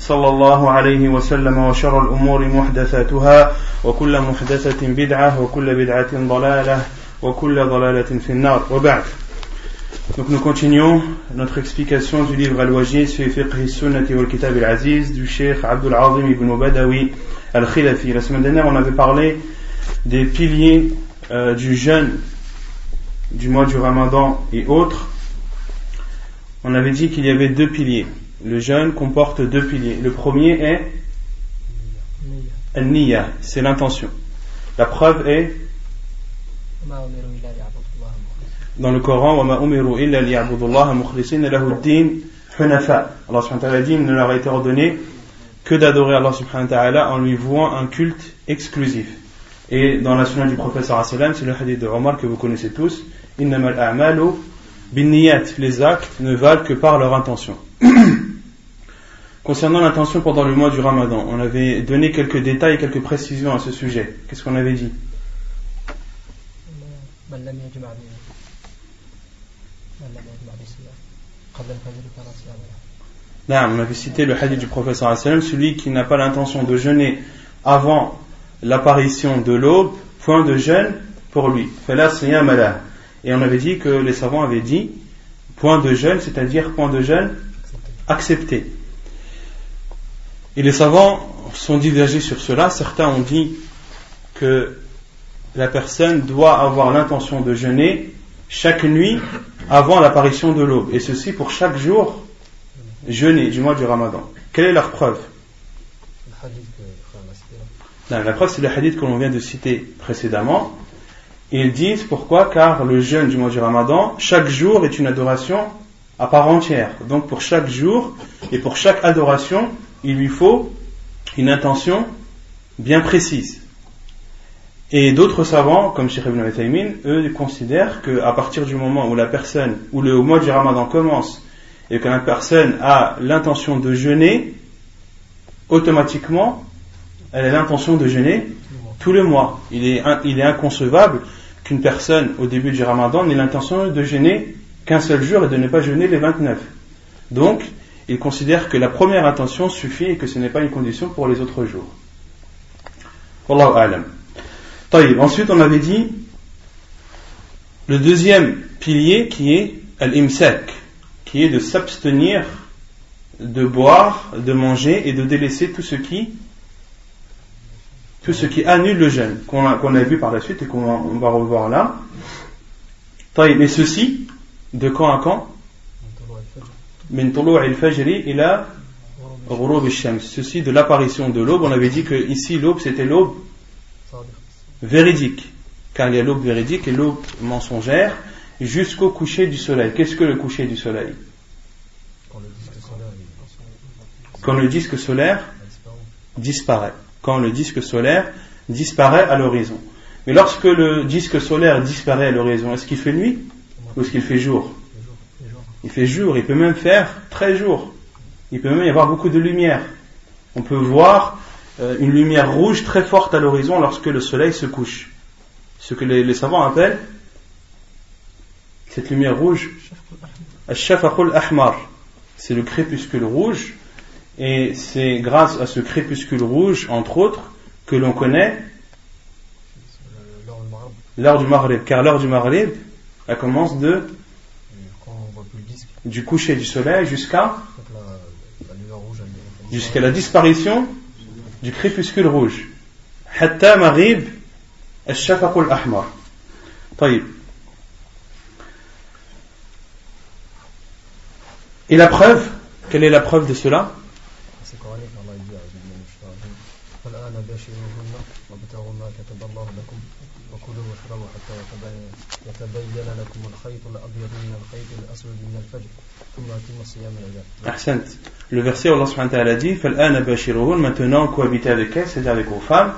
صلى الله عليه وسلم وشر الأمور محدثاتها وكل محدثة بدعة وكل بدعة ضلالة وكل ضلالة في النار وبعد Donc nous continuons notre explication du livre Al-Wajiz fi fiqh sunnati wal kitab al-aziz du Cheikh Abdul Azim ibn Badawi al-Khilafi. La semaine dernière, on avait parlé des piliers euh, du jeûne du mois du Ramadan et autres. On avait dit qu'il y avait deux piliers. Le jeûne comporte deux piliers. Le premier est Al-Niyya, c'est l'intention. La preuve est dans le Coran Allah subhanahu wa dit ne leur a été ordonné que d'adorer Allah subhanahu wa ta'ala en lui vouant un culte exclusif. Et dans la sunna du professeur c'est le hadith de Omar que vous connaissez tous. Les actes ne valent que par leur intention concernant l'intention pendant le mois du ramadan on avait donné quelques détails et quelques précisions à ce sujet. Qu'est-ce qu'on avait dit? Là, on avait cité le hadith du professeur celui qui n'a pas l'intention de jeûner avant l'apparition de l'aube, point de jeûne pour lui. Et on avait dit que les savants avaient dit point de jeûne, c'est-à-dire point de jeûne accepté. Et les savants sont divergés sur cela. Certains ont dit que la personne doit avoir l'intention de jeûner chaque nuit avant l'apparition de l'aube. Et ceci pour chaque jour jeûner du mois du ramadan. Quelle est leur preuve? La preuve, c'est le hadith que l'on vient de citer précédemment. Ils disent pourquoi? Car le jeûne du mois du ramadan, chaque jour est une adoration à part entière. Donc pour chaque jour et pour chaque adoration, il lui faut une intention bien précise. Et d'autres savants, comme Sheikh Ibn Taymin, eux considèrent qu'à partir du moment où la personne, où le mois du ramadan commence, et que la personne a l'intention de jeûner, automatiquement, elle a l'intention de jeûner tous les mois. Il est, il est inconcevable qu'une personne, au début du ramadan, n'ait l'intention de jeûner qu'un seul jour et de ne pas jeûner les 29. Donc, il considère que la première intention suffit et que ce n'est pas une condition pour les autres jours. Wallahu a'lam. Ensuite, on avait dit le deuxième pilier qui est al-imsak, qui est de s'abstenir de boire, de manger et de délaisser tout ce qui tout ce qui annule le jeûne, qu'on a, vu par la suite et qu'on va revoir là. Mais ceci, de quand à quand? Ceci de l'apparition de l'aube, on avait dit que ici l'aube c'était l'aube véridique, car il y a l'aube véridique et l'aube mensongère, jusqu'au coucher du soleil. Qu'est-ce que le coucher du soleil? Quand le disque solaire disparaît. Quand le disque solaire disparaît à l'horizon. Mais lorsque le disque solaire disparaît à l'horizon, est-ce qu'il fait nuit ou est-ce qu'il fait jour? Il fait jour, il peut même faire très jour. Il peut même y avoir beaucoup de lumière. On peut voir euh, une lumière rouge très forte à l'horizon lorsque le soleil se couche. Ce que les, savants appellent cette lumière rouge, ahmar. C'est le crépuscule rouge. Et c'est grâce à ce crépuscule rouge, entre autres, que l'on connaît l'heure du Maghrib. Car l'heure du Maghrib, elle commence de du coucher du soleil jusqu'à jusqu'à la disparition du crépuscule rouge. Hatta marib الشفق الأحمر. طيب. Et la preuve, quelle est la preuve de cela Le verset Allah subhanahu wa ta'ala dit Maintenant cohabitez avec elles, c'est-à-dire avec vos femmes.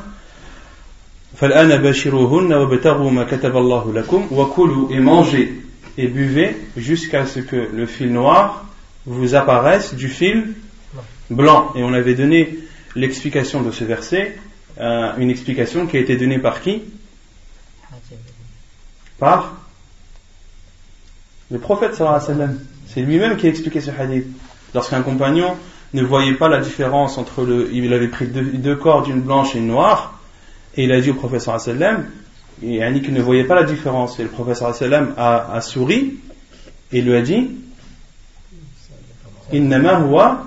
Et mangez et buvez jusqu'à ce que le fil noir vous apparaisse du fil blanc. Et on avait donné l'explication de ce verset, euh, une explication qui a été donnée par qui? Par le prophète sallallahu alayhi wa. C'est lui-même qui a expliqué ce hadith. Lorsqu'un compagnon ne voyait pas la différence entre le. Il avait pris deux, cordes, une blanche et une noire, et il a dit au prophète sallallahu alayhi wa sallam, ne voyait pas la différence. Et le prophète sallallahu alayhi a, souri et lui a dit huwa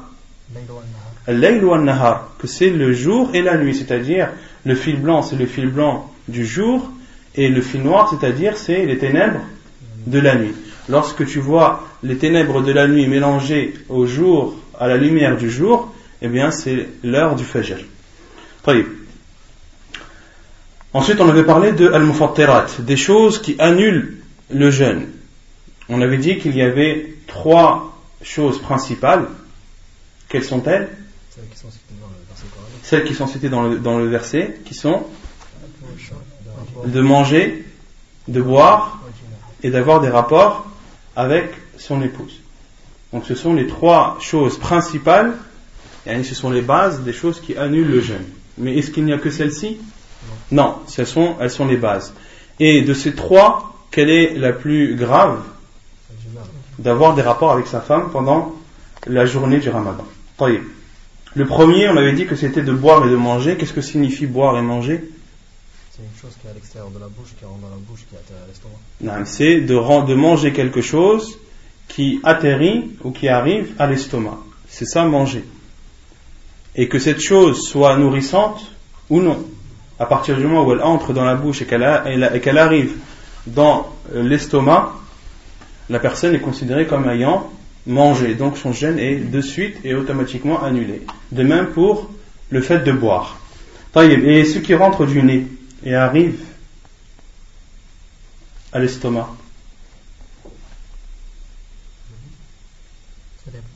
que c'est le jour et la nuit, c'est-à-dire le fil blanc, c'est le fil blanc du jour, et le fil noir, c'est-à-dire c'est les ténèbres de la nuit. Lorsque tu vois les ténèbres de la nuit mélangées au jour, à la lumière du jour, eh bien c'est l'heure du Fajr. Ensuite, on avait parlé de al-mufattirat, des choses qui annulent le jeûne. On avait dit qu'il y avait trois choses principales. Quelles sont-elles? Celles qui sont citées dans le, dans le verset, qui sont de manger, de boire et d'avoir des rapports avec son épouse. Donc ce sont les trois choses principales, et ce sont les bases des choses qui annulent le jeûne. Mais est-ce qu'il n'y a que celles-ci? Non, ce sont, elles sont les bases. Et de ces trois, quelle est la plus grave? D'avoir des rapports avec sa femme pendant la journée du ramadan. Le premier, on avait dit que c'était de boire et de manger. Qu'est-ce que signifie boire et manger? C'est une chose qui est à l'extérieur de la bouche, qui rentre dans la bouche, qui atterrit à l'estomac. C'est de, manger quelque chose qui atterrit ou qui arrive à l'estomac. C'est ça manger. Et que cette chose soit nourrissante ou non. À partir du moment où elle entre dans la bouche et qu'elle arrive dans l'estomac, la personne est considérée comme ayant manger. Donc son jeûne est de suite et automatiquement annulé. De même pour le fait de boire. Et ce qui rentre du nez et arrive à l'estomac.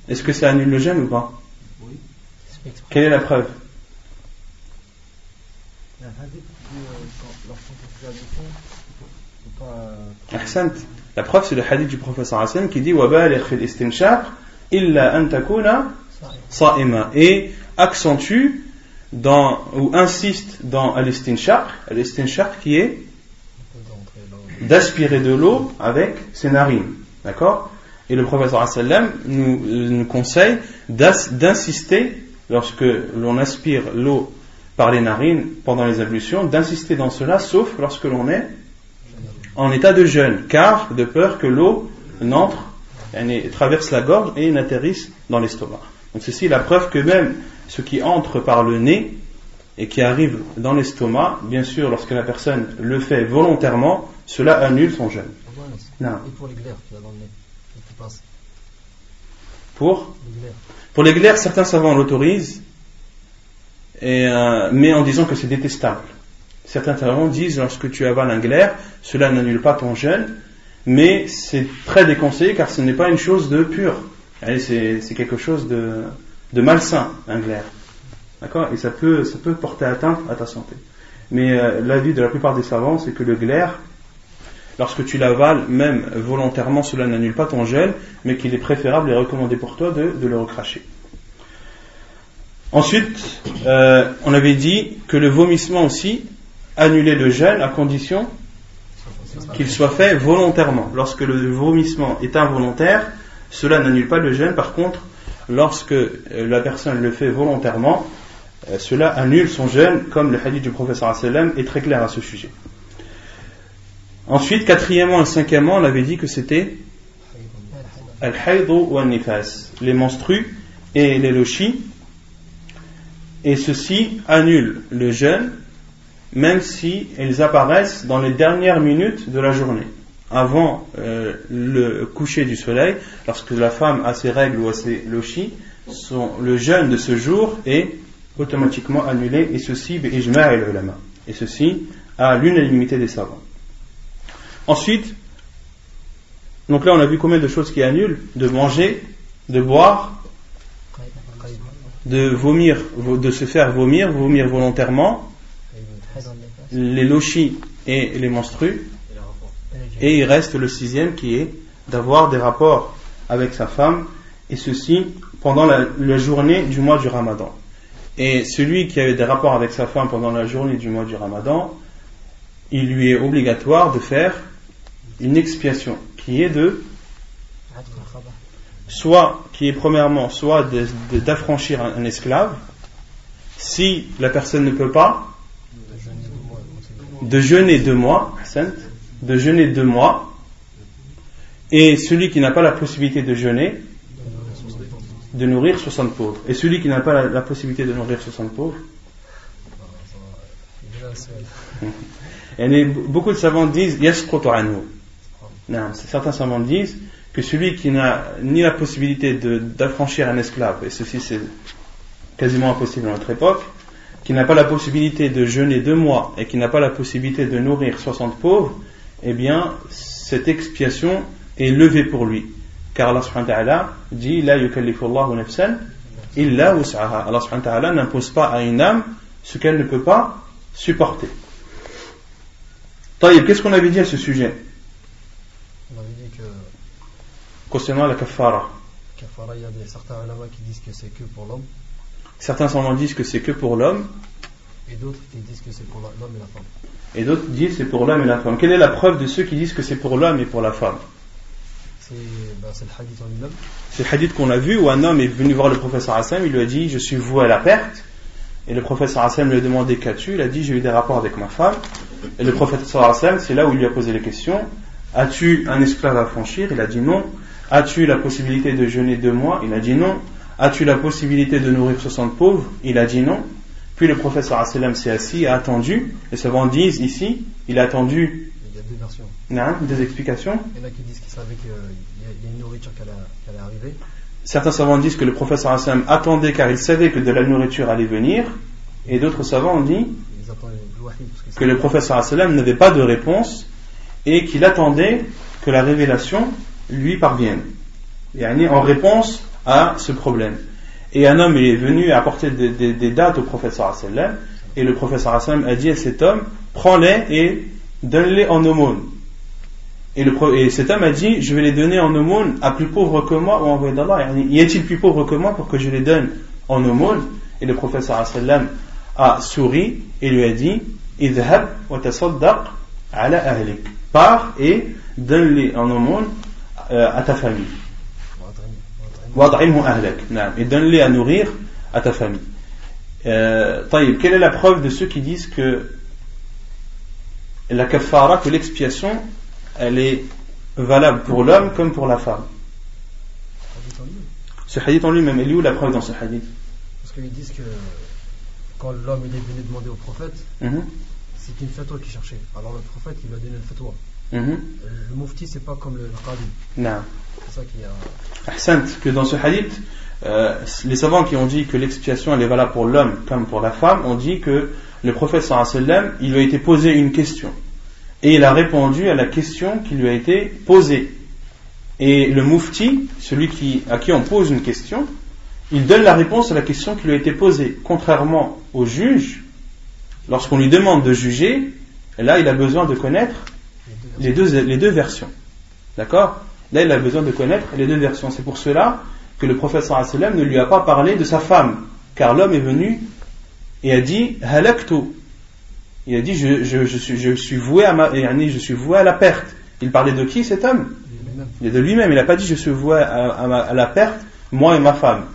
Est-ce que ça annule le jeûne ou pas? Oui. Quelle est la preuve? Ahsant. La preuve, c'est le hadith du professeur Hassan qui dit et accentue dans, ou insiste dans al-istinshaq, al qui est d'aspirer de l'eau avec ses narines. D'accord? Et le professeur sallam nous, nous conseille d'insister, lorsque l'on aspire l'eau par les narines pendant les ablutions, d'insister dans cela, sauf lorsque l'on est en état de jeûne, car de peur que l'eau n'entre, traverse la gorge et n'atterrisse dans l'estomac. Donc ceci est la preuve que même ce qui entre par le nez et qui arrive dans l'estomac, bien sûr, lorsque la personne le fait volontairement, cela annule son jeûne. Et pour l'éclair qui dans le nez, qui passe? Pour? Pour l'éclair, certains savants l'autorisent, euh, mais en disant que c'est détestable. Certains savants disent lorsque tu avales un glaire, cela n'annule pas ton jeûne, mais c'est très déconseillé car ce n'est pas une chose de pure. C'est quelque chose de, de malsain, un glaire. D'accord? Et ça peut, ça peut porter atteinte à ta santé. Mais euh, l'avis de la plupart des savants, c'est que le glaire, lorsque tu l'avales, même volontairement, cela n'annule pas ton gel, mais qu'il est préférable et recommandé pour toi de, de le recracher. Ensuite, euh, on avait dit que le vomissement aussi annulait le gel à condition qu'il soit fait volontairement. Lorsque le vomissement est involontaire, cela n'annule pas le jeûne. Par contre, lorsque euh, la personne le fait volontairement, euh, cela annule son jeûne, comme le hadith du professeur est très clair à ce sujet. Ensuite, quatrièmement et cinquièmement, on avait dit que c'était al-hayd ou les menstrues et les lochis. Et ceci annule le jeûne, même si elles apparaissent dans les dernières minutes de la journée, avant euh, le coucher du soleil, lorsque la femme a ses règles ou a ses lochis, le jeûne de ce jour est automatiquement annulé, et ceci, et ceci à l'unanimité des savants. Ensuite, donc là on a vu combien de choses qui annulent de manger, de boire, de vomir, de se faire vomir, vomir volontairement, les lochis et les menstrues, et il reste le sixième qui est d'avoir des rapports avec sa femme, et ceci pendant la, journée du mois du ramadan. Et celui qui avait des rapports avec sa femme pendant la journée du mois du ramadan, il lui est obligatoire de faire une expiation qui est de soit qui est premièrement soit d'affranchir un, esclave si la personne ne peut pas de jeûner deux mois de jeûner deux mois et celui qui n'a pas la possibilité de jeûner de nourrir 60 pauvres. Et celui qui n'a pas la, possibilité de nourrir 60 pauvres et beaucoup de savants disent certains savants disent que celui qui n'a ni la possibilité d'affranchir un esclave, et ceci c'est quasiment impossible à notre époque, qui n'a pas la possibilité de jeûner deux mois et qui n'a pas la possibilité de nourrir 60 pauvres, eh bien, cette expiation est levée pour lui. Car Allah subhanahu wa ta'ala dit La yukallifullahu nafsan illa wus'aha. Allah subhanahu wa ta'ala n'impose pas à une âme ce qu'elle ne peut pas supporter. Qu'est-ce qu'on avait dit à ce sujet? Concernant la kafara. Kafara, il y a des, certains ulama qui disent que c'est que pour l'homme. Certains savants disent que c'est que pour l'homme. Et d'autres qui disent que c'est pour l'homme et la femme. Et d'autres disent c'est pour l'homme et la femme. Quelle est la preuve de ceux qui disent que c'est pour l'homme et pour la femme C'est ben, le hadith en lui-même. C'est le hadith qu'on a vu où un homme est venu voir le professeur Hassan, il lui a dit Je suis voué à la perte. Et le professeur Hassan lui a demandé Qu'as-tu? Il a dit J'ai eu des rapports avec ma femme. Et le professeur Hassan, c'est là où il lui a posé les questions As-tu un esclave à franchir? Il a dit non. As-tu la possibilité de jeûner deux mois? Il a dit non. As-tu la possibilité de nourrir 60 pauvres? Il a dit non. Puis le professeur s'est assis et a attendu. Les savants disent ici, il a attendu. Il y a deux versions. Non, deux explications. Il y en a qui disent qu'il savait qu'il y a une nourriture qui allait, arriver. Certains savants disent que le professeur Hassan attendait car il savait que de la nourriture allait venir. Et d'autres savants ont dit que le professeur Hassan n'avait pas de réponse et qu'il attendait que la révélation lui parviennent en réponse à ce problème. Et un homme est venu apporter des, dates au professeur sallam et le professeur sallam a dit à cet homme prends-les et donne-les en aumône. Et, et, cet homme a dit je vais les donner en aumône à plus pauvre que moi ou envoyé d'Allah. Y a-t-il plus pauvre que moi pour que je les donne en aumône? Et le professeur sallam a souri et lui a dit idhab wa tasaddaq ala ahlik. Pars et donne-les en aumône euh, à ta famille. Et donne-les à nourrir à ta famille. Euh, quelle est la preuve de ceux qui disent que la kafara, que l'expiation, elle est valable pour l'homme comme pour la femme? Ce hadith en lui-même, il est où la preuve dans ce hadith? Parce qu'ils disent que quand l'homme est venu demander au prophète, mhm. c'est une fatwa qu'il cherchait. Alors le prophète, il lui a donné une fatwa. Mhm. Le mufti, c'est pas comme le, qadi. C'est ça a. que dans ce hadith, euh, les savants qui ont dit que l'expiation elle est valable pour l'homme comme pour la femme ont dit que le prophète sallam, il lui a été posé une question et il a répondu à la question qui lui a été posée. Et le mufti, celui qui, à qui on pose une question, il donne la réponse à la question qui lui a été posée. Contrairement au juge, lorsqu'on lui demande de juger, là il a besoin de connaître les deux, les deux versions. D'accord? Là, il a besoin de connaître les deux versions. C'est pour cela que le prophète sallam ne lui a pas parlé de sa femme. Car l'homme est venu et a dit halaktu. Il a dit je, je, je, suis, je suis voué à ma, je suis voué à la perte. Il parlait de qui cet homme? Il est de lui-même. Il n'a pas dit je suis voué à, la perte, moi et ma femme.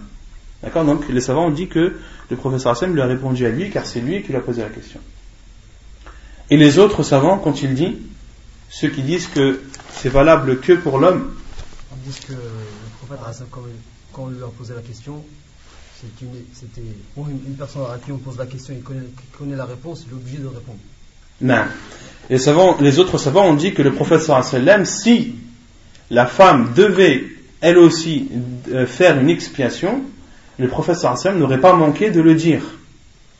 D'accord? Donc les savants ont dit que le professeur sallam lui a répondu à lui car c'est lui qui lui a posé la question. Et les autres savants, quand il dit ceux qui disent que c'est valable que pour l'homme. On dit que le prophète, quand on lui a posé la question, c'était une, personne à qui on pose la question et connaît, la réponse, il est obligé de répondre. Non. Les, savants, les autres savants ont dit que le prophète sallam, si la femme devait elle aussi euh, faire une expiation, le prophète sallam n'aurait pas manqué de le dire.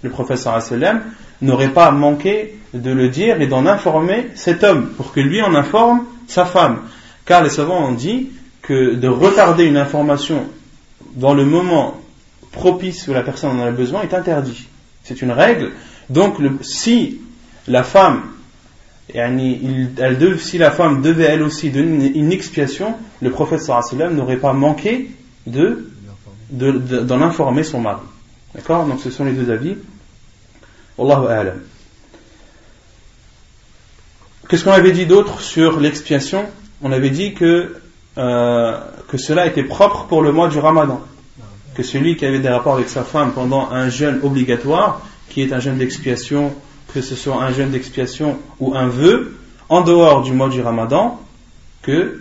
Le prophète sallam n'aurait pas manqué de le dire et d'en informer cet homme pour que lui en informe sa femme. Car les savants ont dit que de retarder une information dans le moment propice où la personne en a besoin est interdit. C'est une règle. Donc, si la femme, si la femme devait elle aussi donner une, expiation, le prophète n'aurait pas manqué de, d'en informer son mari. D'accord? Donc, ce sont les deux avis. Allahu a'lam. Qu'est-ce qu'on avait dit d'autre sur l'expiation? On avait dit que, euh, que cela était propre pour le mois du ramadan que celui qui avait des rapports avec sa femme pendant un jeûne obligatoire, qui est un jeûne d'expiation, que ce soit un jeûne d'expiation ou un vœu, en dehors du mois du ramadan, que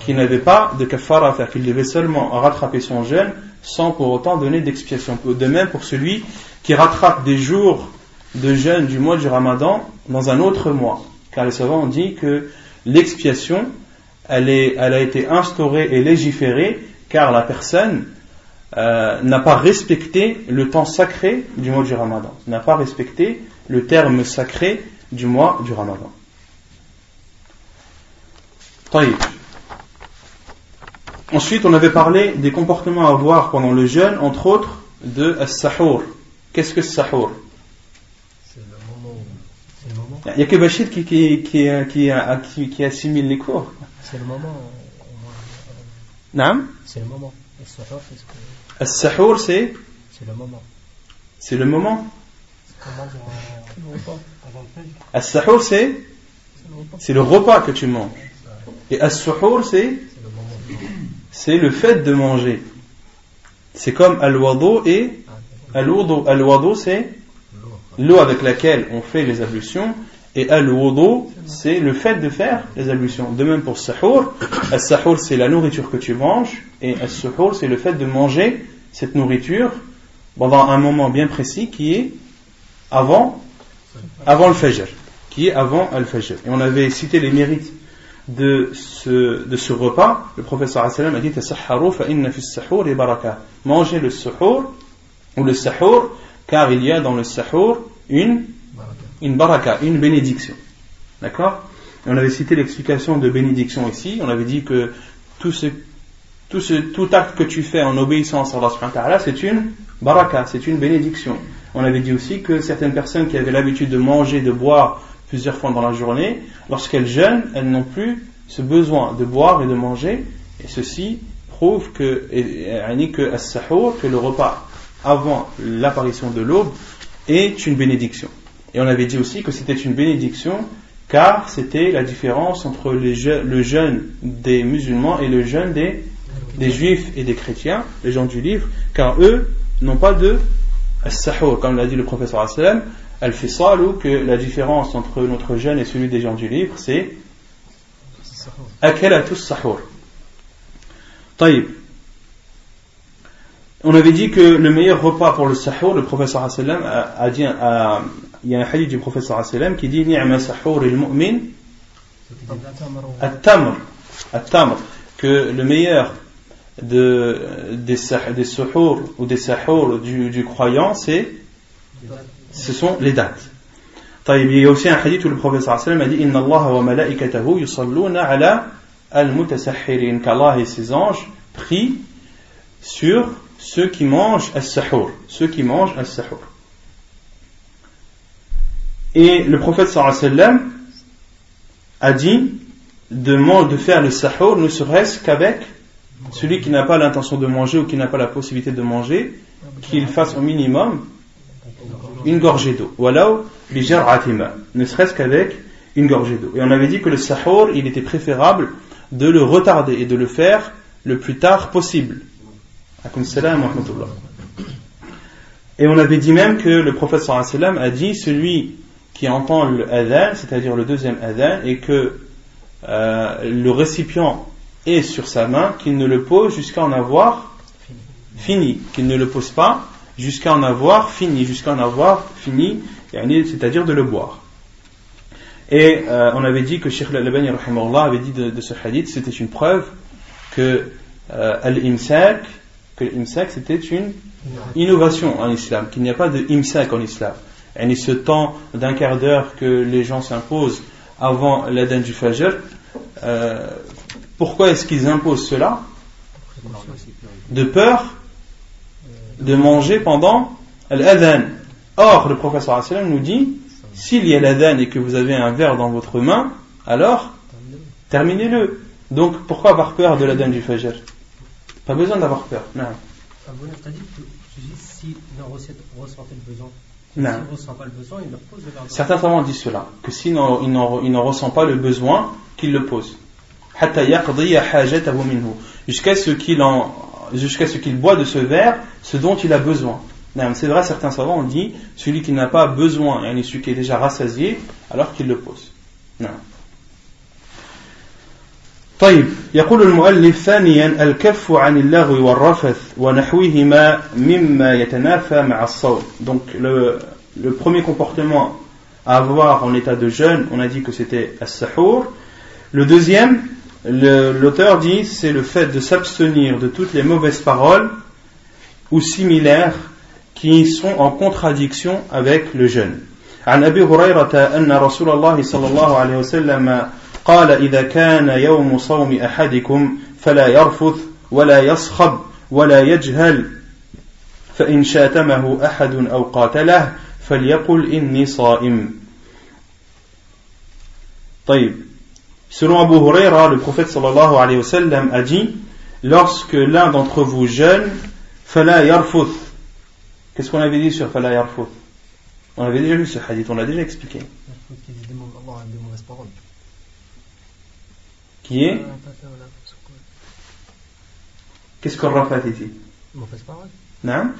qu'il n'avait pas de kafara à faire, qu'il devait seulement rattraper son jeûne sans pour autant donner d'expiation. De même pour celui qui rattrape des jours de jeûne du mois du ramadan dans un autre mois. Car les savants ont dit que l'expiation, elle, a été instaurée et légiférée car la personne euh, n'a pas respecté le temps sacré du mois du Ramadan, n'a pas respecté le terme sacré du mois du Ramadan. Ensuite, on avait parlé des comportements à avoir pendant le jeûne, entre autres de as-sahur. Qu'est-ce que sahur. Il n'y a que Bachid qui, qui, qui, qui, assimile les cours. C'est le moment. Non C'est le moment. As-sahur, c'est C'est le moment. C'est le moment As-sahur, c'est C'est le repas que tu manges. Et as-suhur, c'est C'est le fait de manger. C'est comme al-wadu et al-wudu. Al-wadu, c'est l'eau avec laquelle on fait les ablutions. Et al-wudu, c'est le fait de faire les ablutions. De même pour sahur, al-sahur c'est la nourriture que tu manges, et al-suhur c'est le fait de manger cette nourriture pendant un moment bien précis qui est avant, avant le fajr, qui est avant al-fajr. Et on avait cité les mérites de ce, de ce repas. Le professeur a dit fa inna fi sahur baraka. Mangez le suhur ou le sahur, car il y a dans le sahur une une baraka, une bénédiction. D'accord? On avait cité l'explication de bénédiction ici. On avait dit que tout, acte que tu fais en obéissance à Allah, c'est une baraka, c'est une bénédiction. On avait dit aussi que certaines personnes qui avaient l'habitude de manger, de boire plusieurs fois dans la journée, lorsqu'elles jeûnent, elles n'ont plus ce besoin de boire et de manger. Et ceci prouve que, que, que le repas avant l'apparition de l'aube est une bénédiction. Et on avait dit aussi que c'était une bénédiction car c'était la différence entre le jeûne des musulmans et le jeûne des, juifs et des chrétiens, les gens du livre, car eux n'ont pas de sahur, comme l'a dit le professeur Assalam, al ou que la différence entre notre jeûne et celui des gens du livre, c'est akalatus sahur. Taïb. On avait dit que le meilleur repas pour le sahur, le professeur Assalam a, dit, a, il y a un hadith du professeur sallam qui dit Ni'ma sahur il mu'min at-tamr. Que le meilleur de, des, des suhour ou des sahur du, du croyant, c'est, ce sont les dates. Il y a aussi un hadith où le professeur sallam a dit Inna Allah wa malaikatahu yusalluna ala al-mutasahhirin. Qu'Allah et ses anges prient sur ceux qui mangent as-sahur, ceux qui mangent as-sahur. Et le prophète sallam a dit de, de faire le sahur ne serait-ce qu'avec celui qui n'a pas l'intention de manger ou qui n'a pas la possibilité de manger, qu'il fasse au minimum une gorgée d'eau. Voilà, ne serait-ce qu'avec une gorgée d'eau. Et on avait dit que le sahur, il était préférable de le retarder et de le faire le plus tard possible. Et on avait dit même que le prophète sallam a dit celui qui entend le c'est-à-dire le deuxième adhan, et que euh, le récipient est sur sa main, qu'il ne le pose jusqu'à en avoir fini, qu'il ne le pose pas jusqu'à en avoir fini, jusqu'à en avoir fini, c'est-à-dire de le boire. Et euh, on avait dit que Sheikh Al-Albani avait dit de, ce hadith, c'était une preuve que euh, al-imsak, que l'imsak c'était une innovation en islam, qu'il n'y a pas de imsak en islam. Et ce temps d'un quart d'heure que les gens s'imposent avant l'adhan du fajr, euh, pourquoi est-ce qu'ils imposent cela? De peur de manger pendant l'adhan. Or, le professeur nous dit, s'il y a l'adhan et que vous avez un verre dans votre main, alors terminez-le. Donc, pourquoi avoir peur de l'adhan du fajr? Pas besoin d'avoir peur. Non. S'il ne ressent le besoin, non. ressent pas le besoin, il le pose Certains savants disent cela, que s'il n'en ressent pas le besoin, qu'il le pose. Jusqu'à ce qu'il jusqu'à ce qu'il boit de ce verre ce dont il a besoin. C'est vrai, certains savants ont dit celui qui n'a pas besoin, et celui qui est déjà rassasié, alors qu'il le pose. Non. طيب يقول المؤلف ثانيا الكف عن اللغو والرفث ونحوهما مما يتنافى مع الصوم donc le, le premier comportement à avoir en état de jeûne on a dit que c'était as-sahur le deuxième l'auteur dit c'est le fait de s'abstenir de toutes les mauvaises paroles ou similaires qui sont en contradiction avec le jeûne عن أبي هريرة أن رسول الله صلى الله عليه وسلم قال إذا كان يوم صوم أحدكم فلا يرفث ولا يصخب ولا يجهل فإن شاتمه أحد أو قاتله فليقل إني صائم طيب Selon Abu Huraira, le prophète sallallahu alayhi wa sallam a dit Lorsque l'un d'entre vous jeûne, fala yarfuth. Qu'est-ce qu'on avait dit sur fala yarfuth On avait déjà lu ce hadith, on l'a déjà expliqué. qui est Qu'est-ce que Rafat ici Non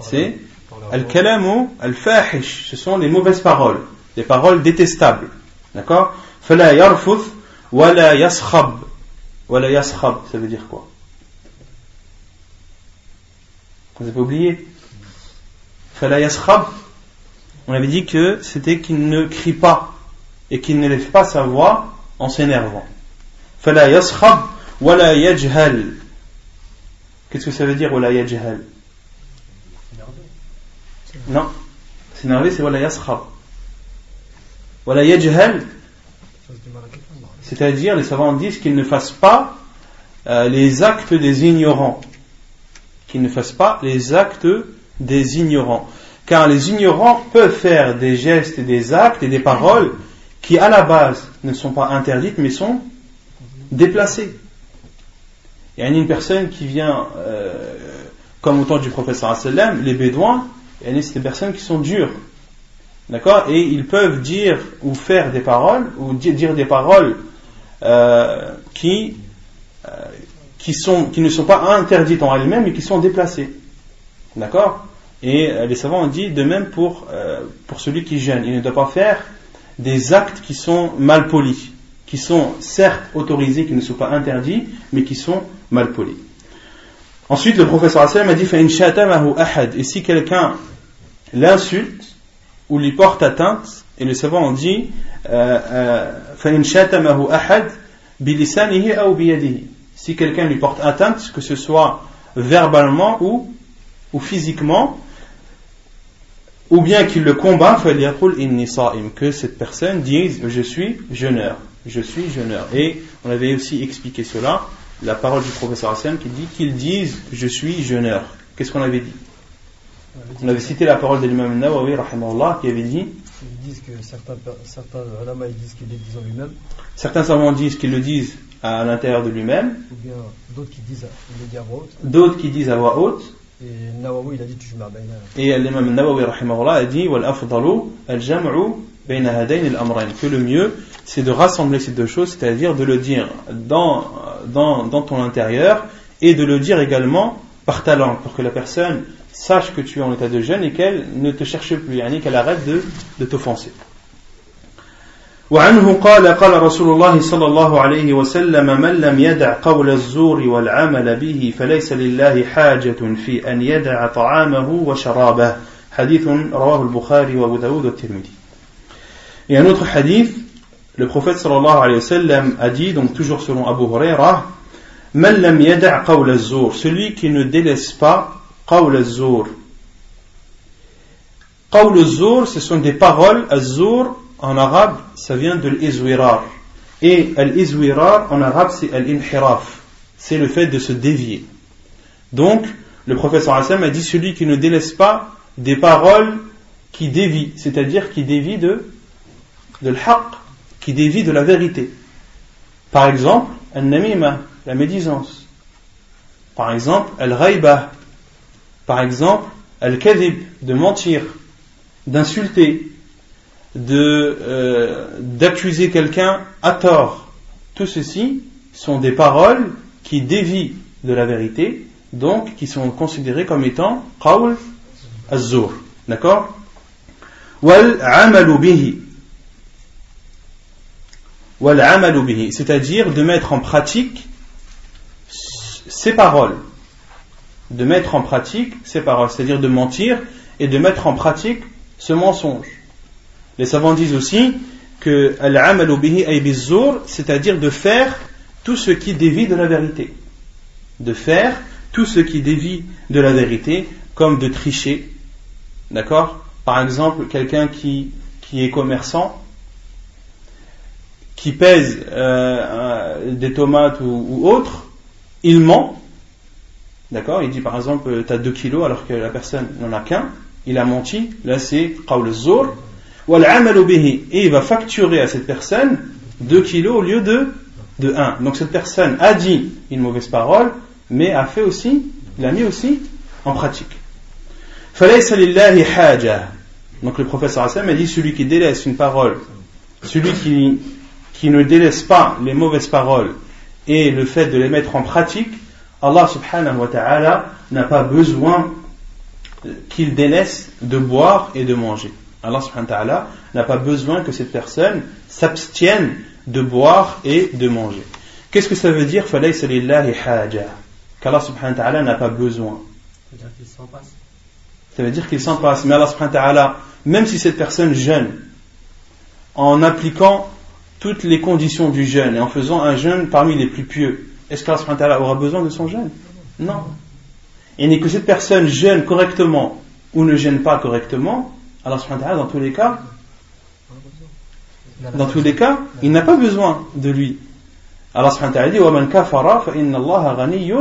C'est Al-Kalamu Al-Fahish. Ce sont les mauvaises paroles, des paroles détestables. D'accord Fala yarfuth wala yaskhab. Wala yaskhab, ça veut dire quoi Vous avez oublié Fala yaskhab. On avait dit que c'était qu'il ne crie pas et qu'il ne lève pas sa voix en s'énervant. Fala yaskhab wala yajhal. Qu'est-ce que ça veut dire wala yajhal? Non, s'énerver c'est wala yaskhab. Wala yajhal, c'est-à-dire les savants disent qu'ils ne fassent pas euh, les actes des ignorants. Qu'ils ne fassent pas les actes des ignorants. Car les ignorants peuvent faire des gestes et des actes et des paroles qui à la base ne sont pas interdites mais sont déplacées. Il y a une personne qui vient, euh, comme au temps du professeur sallam, les bédouins, c'est des personnes qui sont dures. D'accord? Et ils peuvent dire ou faire des paroles, ou dire des paroles euh, qui, euh, qui, ne sont pas interdites en elles-mêmes, mais qui sont déplacées. D'accord? Et les savants ont dit de même pour, pour celui qui gêne. Il ne doit pas faire des actes qui sont mal polis, qui sont certes autorisés, qui ne sont pas interdits, mais qui sont mal polis. Ensuite, le professeur Hassan a dit Et si quelqu'un l'insulte ou lui porte atteinte, et les savants ont dit euh, euh, Si quelqu'un lui porte atteinte, que ce soit verbalement ou, ou physiquement, ou bien qu'il le combat, que cette personne dise je suis jeûneur, je suis jeûneur. Et on avait aussi expliqué cela, la parole du professeur Hassan qui dit qu'ils disent je suis jeûneur. Qu'est-ce qu'on avait dit? On avait cité la parole de l'imam Nawawi qui avait dit ils disent que certains, certains ils disent qu'il le disent en lui-même. Certains savants disent qu'ils le disent à l'intérieur de lui-même. Ou bien d'autres qui disent à voix haute. D'autres qui disent à voix haute. Et Nawawi, a dit l'imam Nawawi, a dit que le mieux, c'est de rassembler ces deux choses, c'est-à-dire de le dire dans, ton intérieur et de le dire également par ta langue, pour que la personne sache que tu es en état de jeûne et qu'elle ne te cherche plus, qu'elle arrête de t'offenser. وعنه قال قال رسول الله صلى الله عليه وسلم من لم يدع قول الزور والعمل به فليس لله حاجة في أن يدع طعامه وشرابه. حديث رواه البخاري وأبو داود والترمذي. يعني autre حديث le prophète صلى الله عليه وسلم a dit donc toujours selon Abu من لم يدع قول الزور celui qui ne délaisse pas قول الزور قول الزور ce sont des paroles الزور en arabe, ça vient de l'izwirar. Et l'izwirar, en arabe, c'est l'inhiraf. C'est le fait de se dévier. Donc, le professeur Hassan a dit celui qui ne délaisse pas des paroles qui dévient, c'est-à-dire qui dévient de, de qui dévient de la vérité. Par exemple, al-namima, la médisance. Par exemple, al-ghaiba. Par exemple, al-kadhib, de mentir, d'insulter, euh, d'accuser quelqu'un à tort. Tout ceci sont des paroles qui dévient de la vérité, donc qui sont considérées comme étant qawl az-zur. D'accord? Wal amalu bihi. Wal c'est-à-dire de mettre en pratique ces paroles. De mettre en pratique ces paroles, c'est-à-dire de mentir et de mettre en pratique ce mensonge. Les savants disent aussi que al bihi c'est-à-dire de faire tout ce qui dévie de la vérité. De faire tout ce qui dévie de la vérité, comme de tricher. D'accord? Par exemple, quelqu'un qui, est commerçant, qui pèse euh, des tomates ou, autre, il ment. D'accord? Il dit par exemple, tu as 2 kilos alors que la personne n'en a qu'un. Il a menti. Là, c'est qawl zur et il va facturer à cette personne 2 kilos au lieu de, de 1. Donc cette personne a dit une mauvaise parole, mais a fait aussi, l'a mis aussi en pratique. Donc le professeur Hassan a dit celui qui délaisse une parole, celui qui, qui ne délaisse pas les mauvaises paroles et le fait de les mettre en pratique, Allah subhanahu wa ta'ala n'a pas besoin qu'il délaisse de boire et de manger. Allah subhanahu wa ta'ala n'a pas besoin que cette personne s'abstienne de boire et de manger. Qu'est-ce que ça veut dire qu'Allah subhanahu wa ta'ala n'a pas besoin. Ça veut dire qu'il s'en passe. Mais Allah subhanahu wa ta'ala, même si cette personne jeûne, en appliquant toutes les conditions du jeûne et en faisant un jeûne parmi les plus pieux, est-ce qu'Allah subhanahu wa ta'ala aura besoin de son jeûne? Non. Et n'est que cette personne jeûne correctement ou ne jeûne pas correctement, Allah subhanahu wa ta'ala, dans tous les cas, dans tous les cas, il n'a pas besoin de lui. Allah subhanahu wa ta'ala dit وَمَنْ كَفَرَ فَإِنَّ اللَّهَ غَنِيٌّ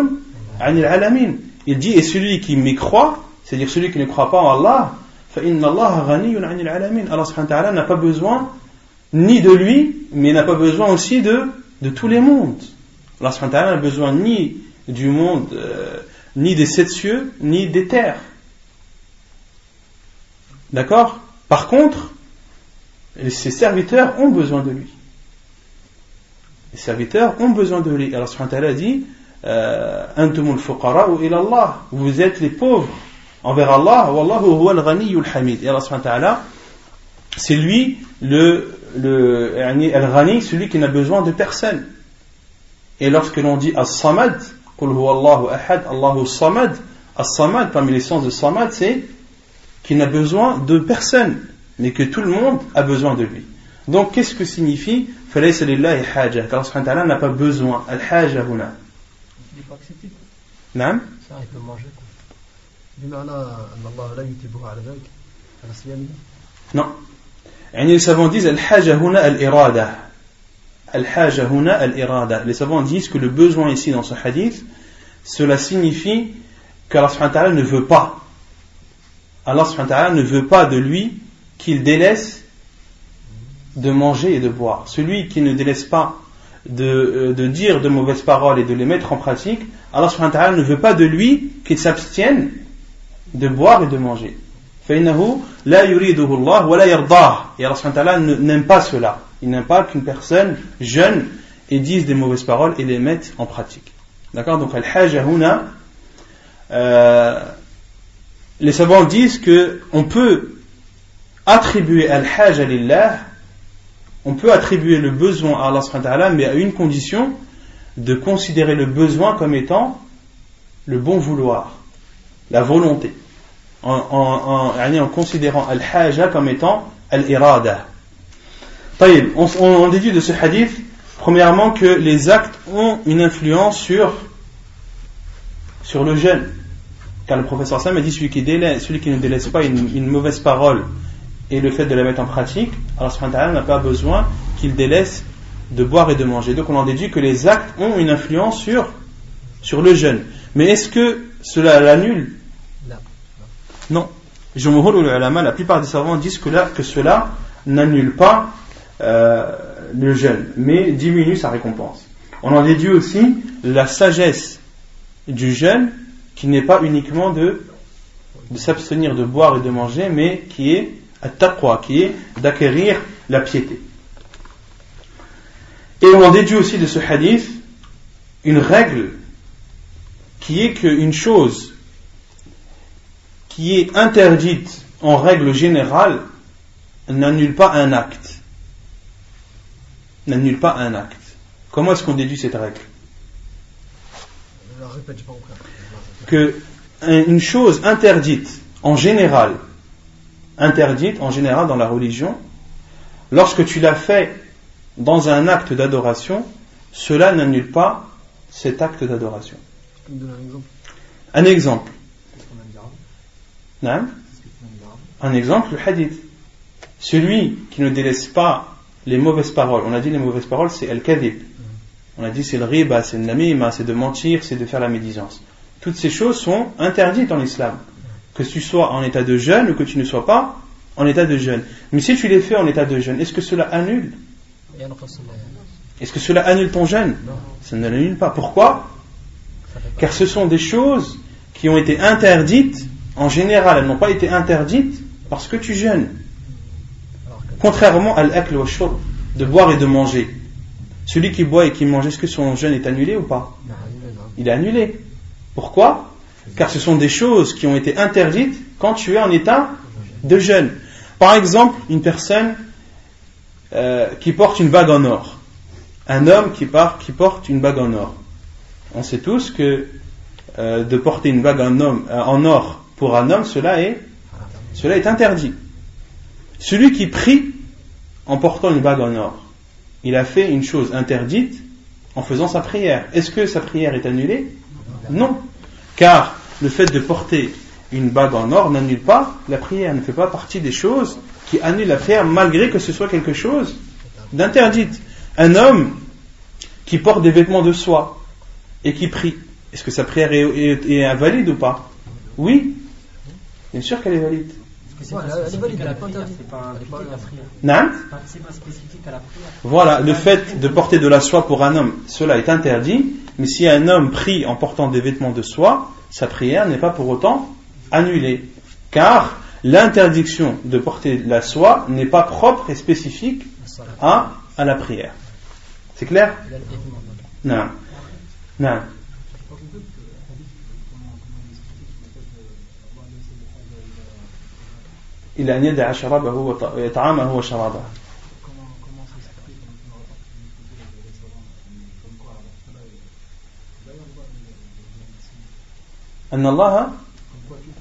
عَنِ الْعَالَمِينَ Il dit, et celui qui m'y croit, c'est-à-dire celui qui ne croit pas en Allah, فَإِنَّ اللَّهَ غَنِيٌّ عَنِ الْعَالَمِينَ Allah subhanahu wa ta'ala n'a pas besoin ni de lui, mais n'a pas besoin aussi de, de tous les mondes. Allah subhanahu wa ta'ala n'a besoin ni du monde, euh, ni des sept cieux, ni des terres. D'accord? Par contre, ses serviteurs ont besoin de lui. Les serviteurs ont besoin de lui. Alors, subhanahu wa dit euh, Antumul fuqara ou ilallah. Vous êtes les pauvres envers Allah. Wallahu huwa al-ghani hamid Et Allah, subhanahu c'est lui le, le al-ghani, celui qui n'a besoin de personne. Et lorsque l'on dit as-samad, Qul huwa Allahu ahad, Allahu samad, as-samad, parmi les sens de samad, c'est qu'il n'a besoin de personne, mais que tout le monde a besoin de lui. Donc, qu'est-ce que signifie فَلَيْسَ لِلَّهِ حَاجَةً Car Allah ta'ala n'a pas besoin. Al-haja huna. Il n'est pas accepté. Non Ça, il peut manger. Non. يعني les savants disent al-haja huna al-irada. Al-haja huna al-irada. Les savants disent que le besoin ici dans ce hadith, cela signifie qu'Allah ne veut pas Allah ne veut pas de lui qu'il délaisse de manger et de boire. Celui qui ne délaisse pas de, euh, de, dire de mauvaises paroles et de les mettre en pratique, Allah ne veut pas de lui qu'il s'abstienne de boire et de manger. Et Allah n'aime pas cela. Il n'aime pas qu'une personne jeune et dise des mauvaises paroles et les mette en pratique. D'accord? Donc, al-hajahuna, euh, les savants disent que on peut attribuer al-hajj lillah, on peut attribuer le besoin à Allah mais à une condition de considérer le besoin comme étant le bon vouloir, la volonté, en, considérant al-haja comme étant al-irada. On, on déduit de ce hadith, premièrement, que les actes ont une influence sur, sur le jeûne. Car le professeur Sam a dit celui qui, celui qui ne délaisse pas une, mauvaise parole et le fait de la mettre en pratique, Allah n'a pas besoin qu'il délaisse de boire et de manger. Donc on en déduit que les actes ont une influence sur, sur le jeûne. Mais est-ce que cela l'annule? Non. Non. La plupart des savants disent que, là, que cela n'annule pas euh, le jeûne, mais diminue sa récompense. On en déduit aussi la sagesse du jeûne qui n'est pas uniquement de, de s'abstenir de boire et de manger, mais qui est à taqwa, qui est d'acquérir la piété. Et on déduit aussi de ce hadith une règle qui est qu'une chose qui est interdite en règle générale n'annule pas un acte. N'annule pas un acte. Comment est-ce qu'on déduit cette règle? Que une chose interdite en général, interdite en général dans la religion, lorsque tu l'as fait dans un acte d'adoration, cela n'annule pas cet acte d'adoration. Un exemple. Un exemple, le hadith. Celui qui ne délaisse pas les mauvaises paroles, on a dit les mauvaises paroles, c'est al-kadhib. On a dit c'est le riba, c'est le namima, c'est de mentir, c'est de faire la médisance. Toutes ces choses sont interdites en islam. Que tu sois en état de jeûne ou que tu ne sois pas en état de jeûne. Mais si tu les fais en état de jeûne, est-ce que cela annule? Est-ce que cela annule ton jeûne? Ça ne l'annule pas. Pourquoi? Car ce sont des choses qui ont été interdites en général. Elles n'ont pas été interdites parce que tu jeûnes. Contrairement à l'akl wa de boire et de manger. Celui qui boit et qui mange, est-ce que son jeûne est annulé ou pas? Il est annulé. Pourquoi? Car ce sont des choses qui ont été interdites quand tu es en état de jeûne. Par exemple, une personne euh, qui porte une bague en or. Un homme qui, porte une bague en or. On sait tous que euh, de porter une bague euh, en or pour un homme, cela est, cela est interdit. Celui qui prie en portant une bague en or, il a fait une chose interdite en faisant sa prière. Est-ce que sa prière est annulée? Non. Car le fait de porter une bague en or n'annule pas la prière, ne fait pas partie des choses qui annulent la prière malgré que ce soit quelque chose d'interdite. Un homme qui porte des vêtements de soie et qui prie, est-ce que sa prière est, invalide ou pas? Oui, bien sûr qu'elle est valide. Voilà, le fait de porter de la soie pour un homme, cela est interdit, mais si un homme prie en portant des vêtements de soie, sa prière n'est pas pour autant annulée. Car l'interdiction de porter de la soie n'est pas propre et spécifique à, à la prière. C'est clair Non. Non. إلى أن يدع شرابه وطعامه وشرابه Allah,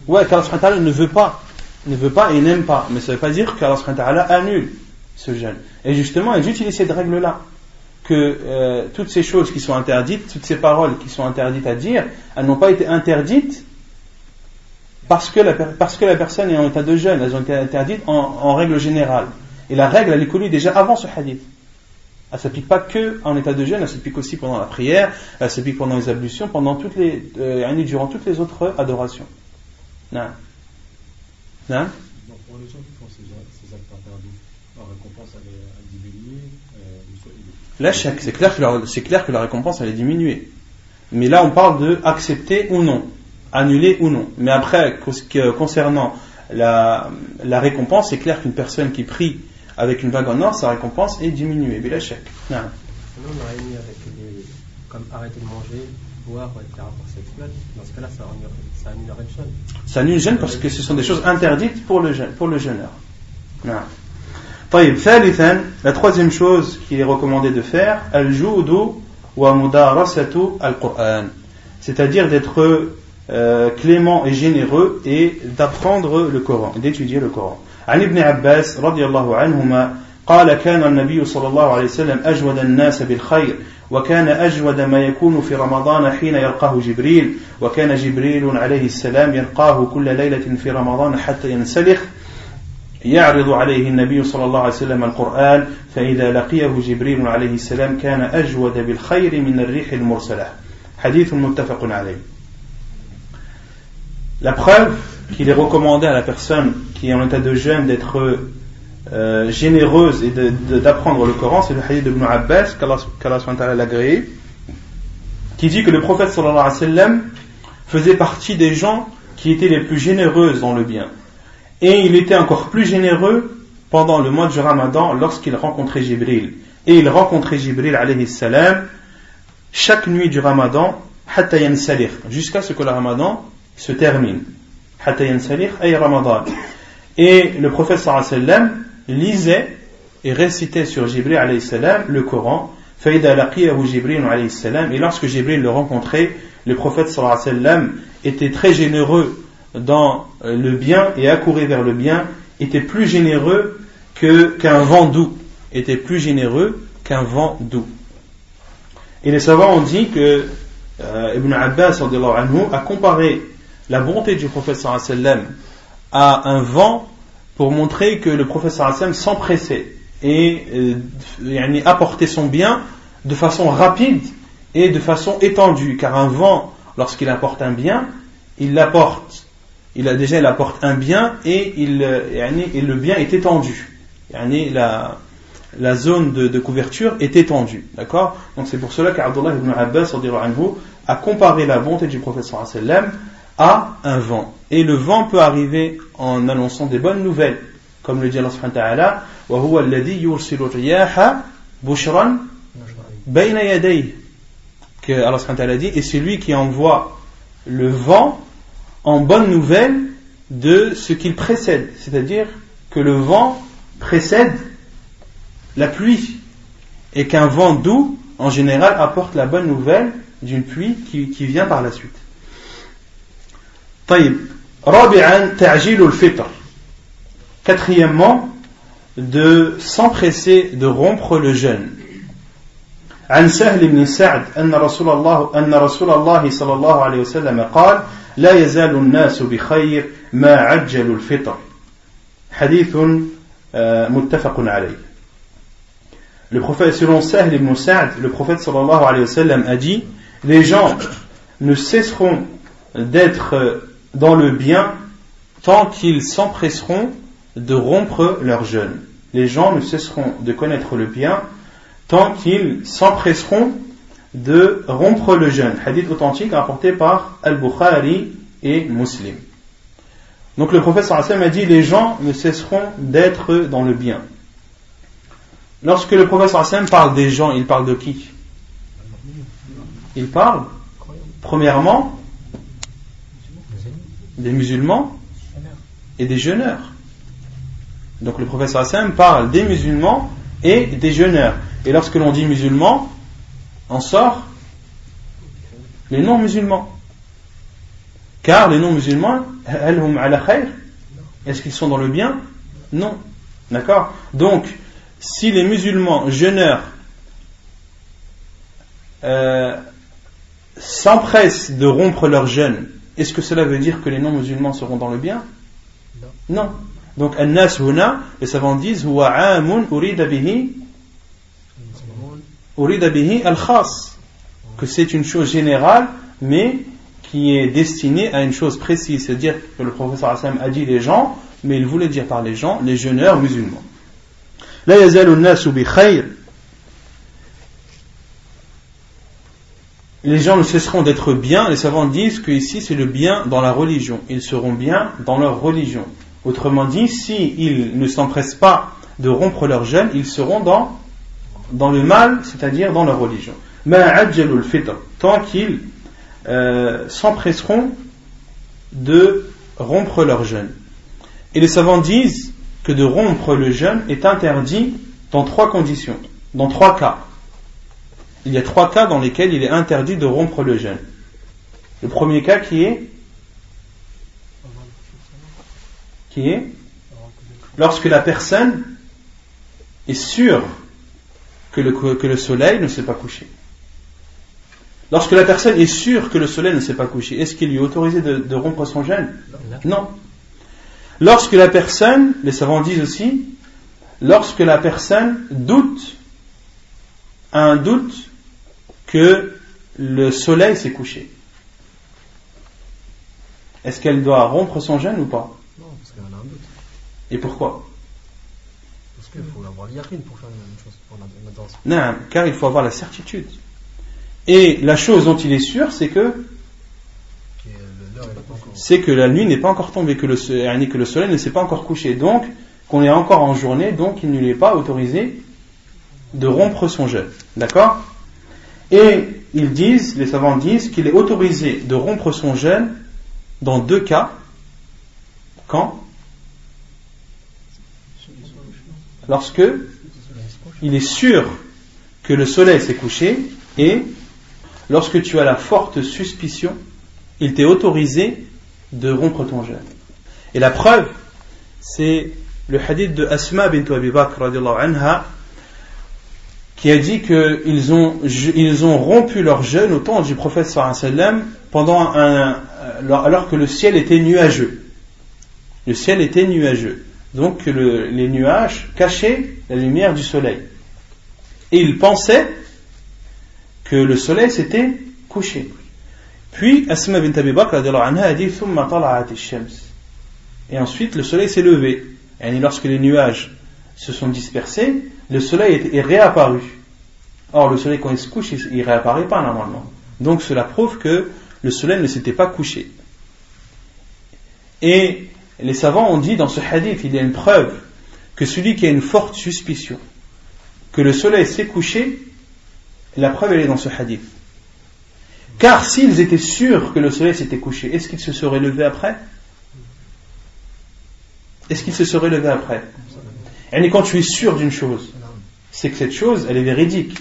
ouais, qu'Allah ne veut pas, ne veut pas et n'aime pas. Mais ça ne veut pas dire qu'Allah annule ce jeûne. Et justement, il utilise cette règle-là. Que euh, toutes ces choses qui sont interdites, toutes ces paroles qui sont interdites à dire, elles n'ont pas été interdites parce que la, parce que la personne est en état de jeûne. Elles ont été interdites en, en règle générale. Et la règle, elle est connue déjà avant ce hadith. Elle ne s'applique pas que en état de jeûne, elle s'applique aussi pendant la prière, elle s'applique pendant les ablutions, pendant toutes les, euh, durant toutes les autres adorations. Non. Non Pour les gens qui font ces, actes interdits, la récompense elle est diminuée euh, Là, c'est clair, que la, c'est clair que la récompense elle est diminuée. Mais là, on parle de accepter ou non annulé ou non. Mais après, concernant la, la récompense, c'est clair qu'une personne qui prie avec une bague en or, sa récompense est diminuée, mais la chèque. Non. Comme arrêter de manger, boire, etc. pour. Dans ce cas-là, ça annulerait le jeûne. Ça annule le jeûne parce que ce sont des choses interdites pour le, jeûne, pour le jeûneur. Non. La troisième chose qu'il est recommandé de faire, c'est-à-dire d'être euh, clément et généreux et d'apprendre le Coran, d'étudier le Coran. عن ابن عباس رضي الله عنهما قال كان النبي صلى الله عليه وسلم أجود الناس بالخير وكان أجود ما يكون في رمضان حين يلقاه جبريل وكان جبريل عليه السلام يلقاه كل ليلة في رمضان حتى ينسلخ يعرض عليه النبي صلى الله عليه وسلم القرآن فإذا لقيه جبريل عليه السلام كان أجود بالخير من الريح المرسلة. حديث متفق عليه. La preuve qu'il est recommandé à la personne qui est en état de jeûne d'être euh, généreuse et d'apprendre le Coran, c'est le hadith de Ibn Abbas, qu'Allah l'a agréé, qui dit que le prophète sallallahu alayhi wa sallam faisait partie des gens qui étaient les plus généreuses dans le bien. Et il était encore plus généreux pendant le mois de Ramadan lorsqu'il rencontrait Jibril. Et il rencontrait Jibril alayhi salam chaque nuit du Ramadan jusqu'à ce que le Ramadan se termine. Et le prophète sallam lisait et récitait sur Jibril alayhi salam le Coran. Et lorsque Jibril le rencontrait, le prophète sallam était très généreux dans le bien et accourait vers le bien, était plus généreux qu'un vent doux, était plus généreux qu'un vent doux. Et les savants ont dit que euh, Ibn Abbas a comparé la bonté du prophète sallam à un vent pour montrer que le professeur Hassan s'empressait et euh, apportait son bien de façon rapide et de façon étendue. Car un vent, lorsqu'il apporte un bien, il l'apporte, il a déjà il apporte un bien et, il, euh, et le bien est étendu. La, la zone de, couverture est étendue. D'accord? Donc c'est pour cela qu'Abdullah ibn Abbas a comparé la bonté du professeur à un vent Et le vent peut arriver en annonçant des bonnes nouvelles, comme le dit Allah subhanahu wa ta'ala, وَهُوَ الَّذِي يُرْسِلُ الرِّيَاحَ بُشْرًا بَيْنَ يَدَيْهِ que Allah subhanahu wa ta'ala dit, et c'est lui qui envoie le vent en bonne nouvelle de ce qu'il précède, c'est-à-dire que le vent précède la pluie, et qu'un vent doux, en général, apporte la bonne nouvelle d'une pluie qui, qui vient par la suite. طيب رابعا تعجيل الفطر quatrièmement de s'empresser de rompre le jeûne عن سهل بن سعد أن رسول الله أن رسول الله صلى الله عليه وسلم قال لا يزال الناس بخير ما عجلوا الفطر حديث متفق عليه Le prophète, selon Sahl ibn Sa'd, le prophète sallallahu alayhi wa sallam a dit Les gens ne cesseront d'être dans le bien tant qu'ils s'empresseront de rompre leur jeûne. Les gens ne cesseront de connaître le bien tant qu'ils s'empresseront de rompre le jeûne. Hadith authentique rapporté par Al-Bukhari et Muslim. Donc le prophète sallam a dit les gens ne cesseront d'être dans le bien. Lorsque le prophète sallam parle des gens, il parle de qui? Il parle premièrement des musulmans et des jeûneurs. Donc le professeur Hassan parle des musulmans et des jeûneurs. Et lorsque l'on dit musulmans, on sort les non-musulmans. Car les non-musulmans, est-ce qu'ils sont dans le bien? Non. D'accord? Donc, si les musulmans jeûneurs euh, s'empressent de rompre leur jeûne est-ce que cela veut dire que les non-musulmans seront dans le bien? Non. non. Donc, An-Nas huna, les savants disent, Huwa amun urida bihi al-khas. Que c'est une chose générale, mais qui est destinée à une chose précise. C'est-à-dire que le professeur Hassan a dit les gens, mais il voulait dire par les gens, les jeûneurs musulmans. La yazalu bi khayr les gens ne cesseront d'être bien. Les savants disent que ici c'est le bien dans la religion. Ils seront bien dans leur religion. Autrement dit, s'ils ne s'empressent pas de rompre leur jeûne, ils seront dans, le mal, c'est-à-dire dans leur religion. Tant qu'ils euh, s'empresseront de rompre leur jeûne. Et les savants disent que de rompre le jeûne est interdit dans trois conditions, dans trois cas. Il y a trois cas dans lesquels il est interdit de rompre le jeûne. Le premier cas qui est qui est lorsque la personne est sûre que le, que le soleil ne s'est pas couché. Lorsque la personne est sûre que le soleil ne s'est pas couché, est-ce qu'il lui est autorisé de, rompre son jeûne? Non. Lorsque la personne, les savants disent aussi, lorsque la personne doute, a un doute que le soleil s'est couché, est-ce qu'elle doit rompre son jeûne ou pas? Non, parce qu'elle a un doute. Et pourquoi? Parce qu'il faut avoir l'yaqin pour faire une chose, pour Non, car il faut avoir la certitude. Et la chose dont il est sûr, c'est que c'est que la nuit n'est pas encore tombée, que le, que le soleil ne s'est pas encore couché. Donc, qu'on est encore en journée, donc il ne lui est pas autorisé de rompre son jeûne. D'accord? Et ils disent, les savants disent qu'il est autorisé de rompre son jeûne dans deux cas. Quand? Lorsque il est sûr que le soleil s'est couché et lorsque tu as la forte suspicion, il t'est autorisé de rompre ton jeûne. Et la preuve, c'est le hadith de Asma bint Abi Bakr anha, qui a dit qu'ils ont, ils ont rompu leur jeûne au temps du prophète sallam pendant un, alors que le ciel était nuageux. Le ciel était nuageux. Donc les nuages cachaient la lumière du soleil. Et ils pensaient que le soleil s'était couché. Puis Asma bint Abi Bakr a dit Et ensuite le soleil s'est levé. Et lorsque les nuages se sont dispersés, le soleil est réapparu. Or le soleil quand il se couche, il ne réapparaît pas normalement. Donc cela prouve que le soleil ne s'était pas couché. Et les savants ont dit dans ce hadith, il y a une preuve que celui qui a une forte suspicion que le soleil s'est couché, la preuve elle est dans ce hadith. Car s'ils étaient sûrs que le soleil s'était couché, est-ce qu'ils se seraient levés après? Est-ce qu'ils se seraient levés après? Et quand tu es sûr d'une chose, c'est que cette chose, elle est véridique.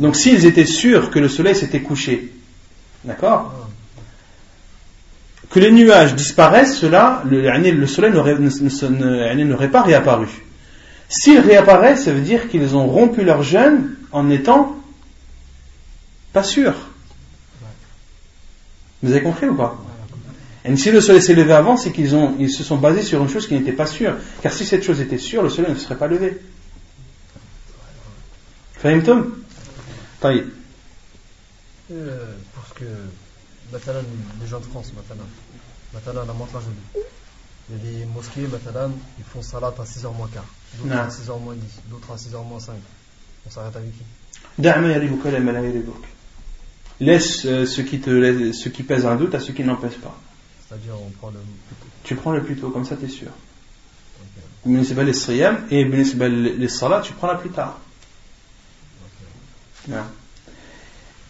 Donc s'ils étaient sûrs que le soleil s'était couché, d'accord Que les nuages disparaissent, cela, le, soleil n'aurait pas réapparu. S'ils réapparaissent, ça veut dire qu'ils ont rompu leur jeûne en n'étant pas sûrs. Vous avez compris ou pas? Et si le soleil s'est levé avant, c'est qu'ils se sont basés sur une chose qui n'était pas sûre. Car si cette chose était sûre, le soleil ne serait pas levé. فهمتم؟ طيب. Euh, parce que, maintenant, les gens de France, maintenant, maintenant, la montre jolie. Il y a des mosquées, maintenant, ils font salat à 6h moins quart, d'autres à 6h moins 10, d'autres à 6h moins 5. On s'arrête avec qui Laisse euh, ce, qui te, ce qui pèse un doute à ce qui n'en pèse pas. C'est-à-dire, on prend le Tu prends le plus tôt, comme ça tu es sûr. Okay. les siyam et les salat, tu prends la plus tard.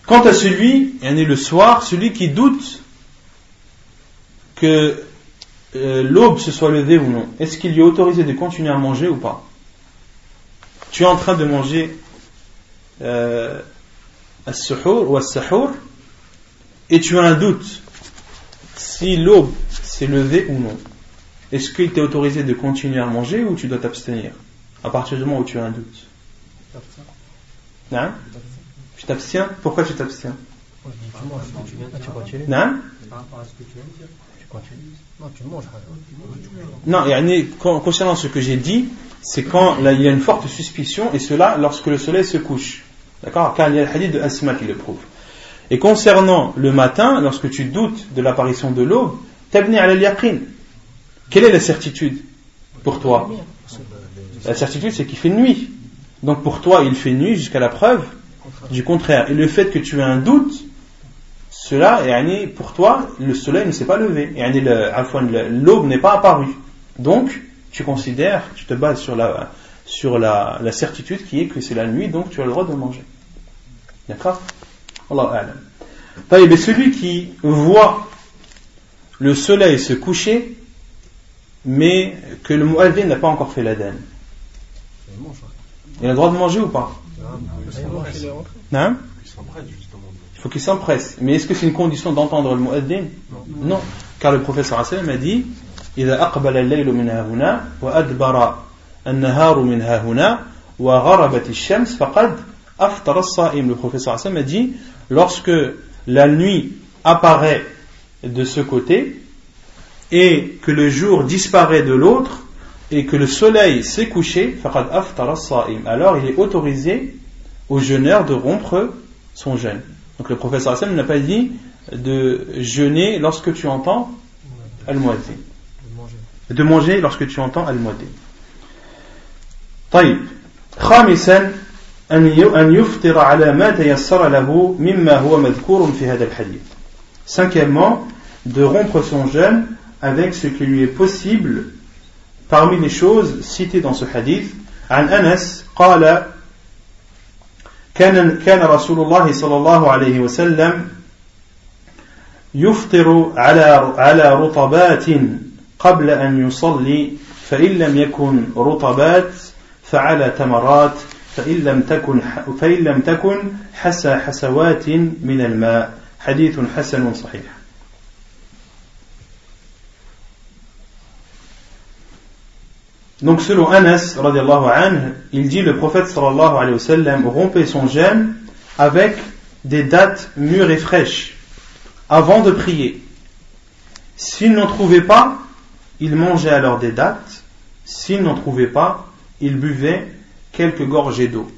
Quant à celui, il y le soir, celui qui doute que euh, l'aube se soit levée ou non, est-ce qu'il lui est autorisé de continuer à manger ou pas? Tu es en train de manger euh, ou as et tu as un doute si l'aube s'est levée ou non. Est-ce qu'il t'est autorisé de continuer à manger ou tu dois t'abstenir? À partir du moment où tu as un doute hein Tu t'abstiens? Pourquoi tu t'abstiens? Non? Non, concernant ce que j'ai dit, c'est quand il y a une forte suspicion, et cela lorsque le soleil se couche. D'accord? Car il y a le hadith de qui le prouve. Et concernant le matin, lorsque tu doutes de l'apparition de l'aube, tabni al yaqin. Quelle est la certitude pour toi? La certitude, c'est qu'il fait nuit. Donc pour toi, il fait nuit jusqu'à la preuve du contraire. Et le fait que tu aies un doute, cela, pour toi, le soleil ne s'est pas levé. L'aube n'est pas apparue. Donc, tu considères, tu te bases sur la, certitude qui est que c'est la nuit, donc tu as le droit de manger. D'accord? Allah Mais celui qui voit le soleil se coucher, mais que le muaddin n'a pas encore fait l'adhan. Il a le droit de manger ou pas Non Il faut qu'il s'empresse. Mais est-ce que c'est une condition d'entendre le muaddin Non. Car le professeur sallam a dit إذا أقبل الليل من هنا وأدبر النهار من هنا وغربت الشمس فقد أفطر الصائم le professeur sallam a dit lorsque la nuit apparaît de ce côté et que le jour disparaît de l'autre et que le soleil s'est couché, alors il est autorisé au jeûneur de rompre son jeûne. Donc le professeur Hassan n'a pas dit de jeûner lorsque tu entends al-muaddin. De manger lorsque tu entends al-muaddin. طيب خامسا أن يفطر على ما تيسر له مما هو مذكور في هذا الحديث. Cinquièmement, de rompre son jeûne avec ce qui lui est possible parmi les choses citées dans ce hadith. عن أنس قال كان كان رسول الله صلى الله عليه وسلم يفطر على على رطبات قبل أن يصلي فإن لم يكن رطبات فعلى تمرات فإن لم تكن فإن لم تكن حسى حسوات من الماء حديث حسن صحيح Donc selon Anas, il dit le prophète sallallahu alayhi wa sallam rompait son jeûne avec des dates mûres et fraîches avant de prier. S'il n'en trouvait pas, il mangeait alors des dates. S'il n'en trouvait pas, il buvait quelques gorgées d'eau.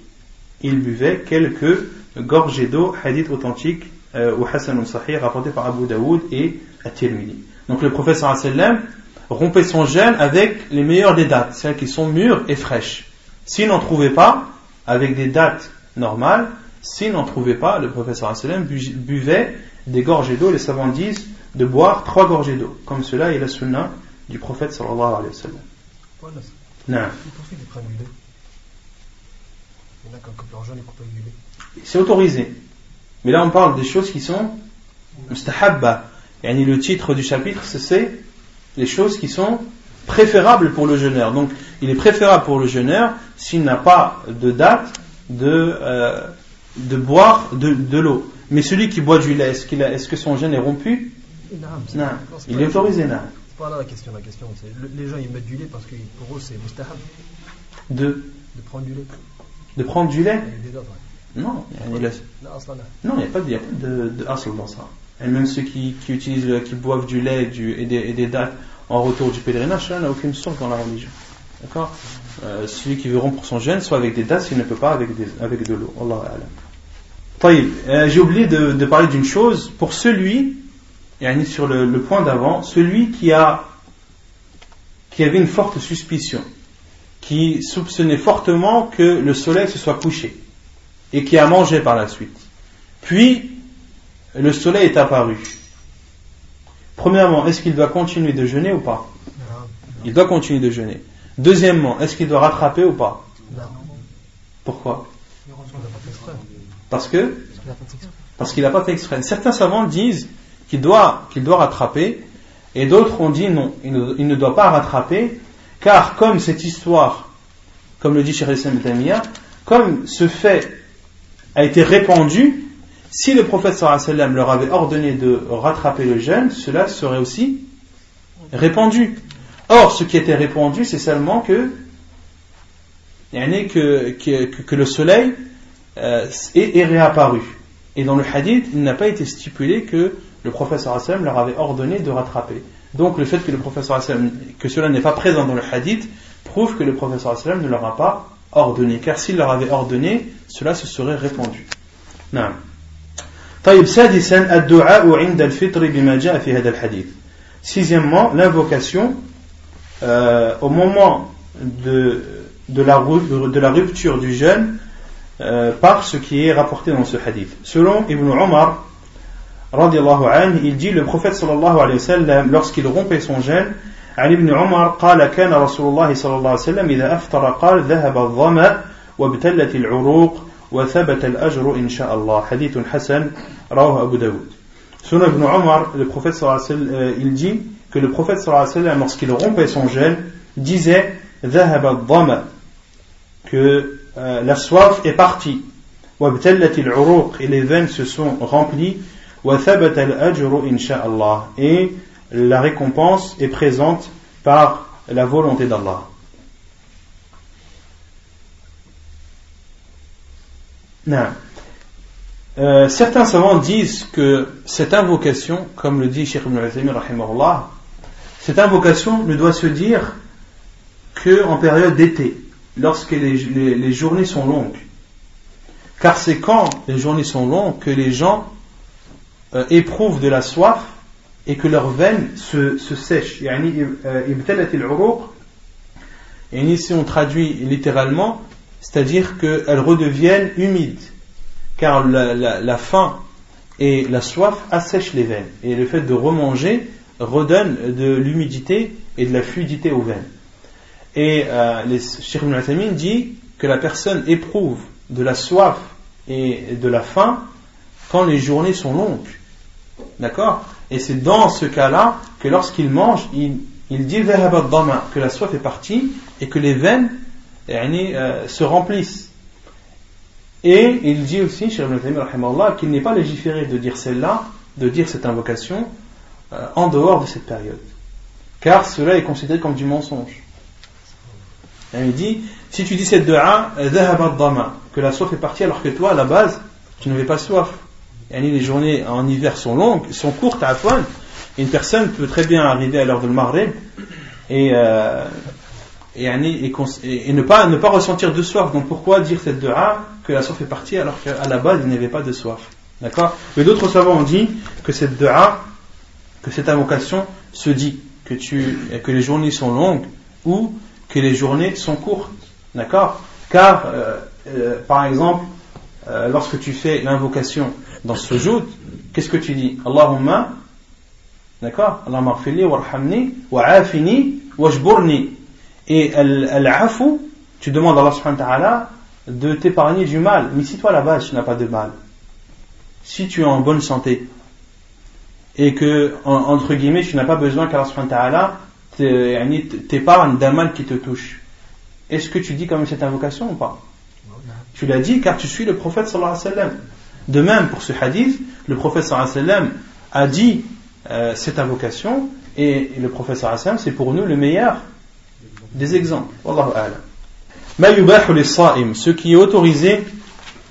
Il buvait quelques gorgées d'eau, hadith authentique euh, ou Hassan Sahih rapporté par Abu Daoud et At-Tirmidhi. Donc le prophète sallallahu alayhi wa sallam rompez son jeûne avec les meilleures des dates, celles qui sont mûres et fraîches. S'il n'en trouvait pas, avec des dates normales, s'il n'en trouvait pas, le professeur sallam buvait des gorgées d'eau, les savants disent de boire trois gorgées d'eau. Comme cela est la sunna du prophète sallallahu alayhi wa sallam. Non. C'est autorisé. Mais là on parle des choses qui sont mustahabba. Et le titre du chapitre c'est les choses qui sont préférables pour le jeûneur. Donc, il est préférable pour le jeûneur, s'il n'a pas de date, de, euh, de boire de, de l'eau. Mais celui qui boit du lait, est-ce, qu'il est-ce que son jeûne est rompu? Non. Il est autorisé, non. C'est pas là la question. La question, c'est les gens ils mettent du lait parce que pour eux c'est mustahab. De? De prendre du lait. De prendre du lait? Non, il n'y a, non, il a pas, de, de, de dans ça. Et même ceux qui, qui utilisent, qui boivent du lait du, et, des, et, des, dates en retour du pèlerinage, cela n'a aucune source dans la religion. D'accord? Euh, Celui qui veut rompre son jeûne, soit avec des dates, s'il ne peut pas avec, des, avec de l'eau. Euh, J'ai oublié de, de parler d'une chose. Pour celui, et sur le, le point d'avant, celui qui a qui avait une forte suspicion, qui soupçonnait fortement que le soleil se soit couché et qui a mangé par la suite. Puis le soleil est apparu. Premièrement, est-ce qu'il doit continuer de jeûner ou pas? Il doit continuer de jeûner. Deuxièmement, est-ce qu'il doit rattraper ou pas? Pourquoi? Parce que? Parce qu'il n'a pas fait exprès. Certains savants disent qu'il doit, qu'il doit rattraper, et d'autres ont dit non, il ne, doit pas rattraper, car comme cette histoire, comme le dit Cheikh comme ce fait a été répandu, si le prophète sallam leur avait ordonné de rattraper le jeûne, cela serait aussi répandu. Or, ce qui était répandu, c'est seulement que, que, que, que le soleil euh, est, réapparu. Et dans le hadith, il n'a pas été stipulé que le prophète sallam leur avait ordonné de rattraper. Donc le fait que le prophète que cela n'est pas présent dans le hadith, prouve que le prophète sallam ne leur a pas ordonné. Car s'il leur avait ordonné, cela se serait répandu. Non. طيب سادسا الدعاء عند الفطر بما جاء في هذا الحديث sixièmement l'invocation euh, au moment de, de, la, de la rupture du jeûne euh, par ce qui est rapporté dans ce hadith selon Ibn Omar anhu, il dit le prophète sallallahu alayhi wa sallam lorsqu'il rompait son jeûne عن ابن عمر قال كان رسول الله صلى الله عليه وسلم إذا أفطر قال ذهب الظمأ وابتلت العروق وثبت الأجر إن شاء الله حديث حسن رواه أبو داود Selon Ibn Omar, le prophète sallallahu alayhi wa sallam, il dit que le prophète lorsqu'il rompait son jeûne, disait que euh, la soif est partie et les veines se sont remplies et la récompense est présente par la volonté d'Allah. Euh, certains savants disent que cette invocation, comme le dit Sheikh Ibn al cette invocation ne doit se dire que en période d'été, lorsque les, journées sont longues. Car c'est quand les journées sont longues que les gens euh, éprouvent de la soif et que leurs veines se, se sèchent. Euh, et ici on traduit littéralement, c'est-à-dire qu'elles redeviennent humides car la, faim et la soif assèchent les veines. Et le fait de remanger redonne de l'humidité et de la fluidité aux veines. Et euh, les Cheikh dit que la personne éprouve de la soif et de la faim quand les journées sont longues. D'accord? Et c'est dans ce cas-là que lorsqu'il mange, il, il dit que la soif est partie et que les veines se remplissent. Et il dit aussi, qu'il n'est pas légiféré de dire celle-là, de dire cette invocation, euh, en dehors de cette période. Car cela est considéré comme du mensonge. Il dit, si tu dis cette dua, que la soif est partie alors que toi, à la base, tu n'avais pas soif. Et les journées en hiver sont longues, sont courtes à poil. Une personne peut très bien arriver à l'heure de le et euh, et, et, ne, pas, ne pas ressentir de soif. Donc pourquoi dire cette dua que la soif est partie alors qu'à la base il n'y avait pas de soif? D'accord? Mais d'autres savants ont dit que cette dua, que cette invocation se dit que, tu, que les journées sont longues ou que les journées sont courtes. D'accord? Car, euh, euh, par exemple, euh, lorsque tu fais l'invocation dans ce jour, qu'est-ce que tu dis? Allahumma, d'accord? Allahumma warhamni wa'afini wajburni et al-afu, tu demandes à Allah de t'épargner du mal. Mais si toi base tu n'as pas de mal, si tu es en bonne santé, et que, entre guillemets, tu n'as pas besoin qu'Allah t'épargne d'un mal qui te touche, est-ce que tu dis comme cette invocation ou pas? Tu l'as dit car tu suis le prophète sallallahu alayhi wa sallam. De même, pour ce hadith, le prophète sallallahu alayhi a dit euh, cette invocation et le prophète sallallahu alayhi c'est pour nous le meilleur des exemples. Ce qui est autorisé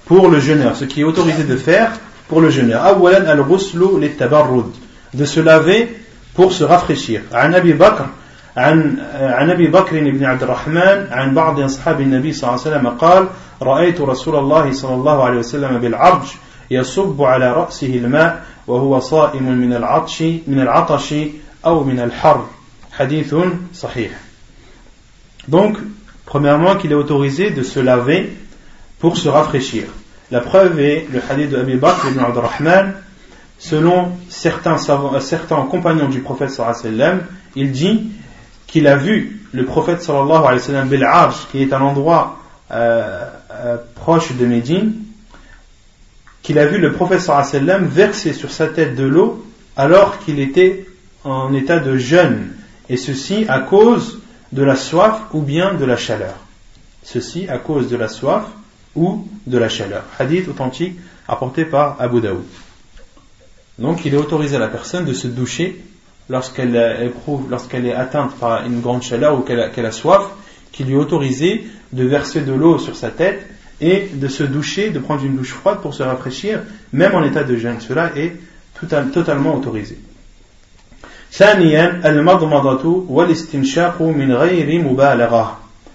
pour le jeûneur, ce qui est autorisé de faire pour le jeûneur. De se laver pour se rafraîchir. عن أبي بكر عن عن أبي بكر بن عبد الرحمن عن بعض أصحاب النبي صلى الله عليه وسلم قال رأيت رسول الله صلى الله عليه وسلم بالعرج يصب على رأسه الماء وهو صائم من العطش من العطش أو من الحر حديث صحيح donc, premièrement, qu'il est autorisé de se laver pour se rafraîchir. La preuve est le hadith de Abi Bakr ibn Abdurrahman. Selon certains, euh, certains compagnons du prophète sallallahu alayhi wa sallam, il dit qu'il a vu le prophète sallallahu alayhi wa sallam qui est un endroit euh, euh, proche de Médine, qu'il a vu le prophète sallallahu alayhi wa sallam verser sur sa tête de l'eau alors qu'il était en état de jeûne. Et ceci à cause de la soif ou bien de la chaleur. Ceci à cause de la soif ou de la chaleur. Hadith authentique apporté par Abu Daoud. Donc il est autorisé à la personne de se doucher lorsqu'elle éprouve, lorsqu'elle est atteinte par une grande chaleur ou qu'elle a, soif, qu'il lui est autorisé de verser de l'eau sur sa tête et de se doucher, de prendre une douche froide pour se rafraîchir, même en état de jeûne. Cela est totalement autorisé.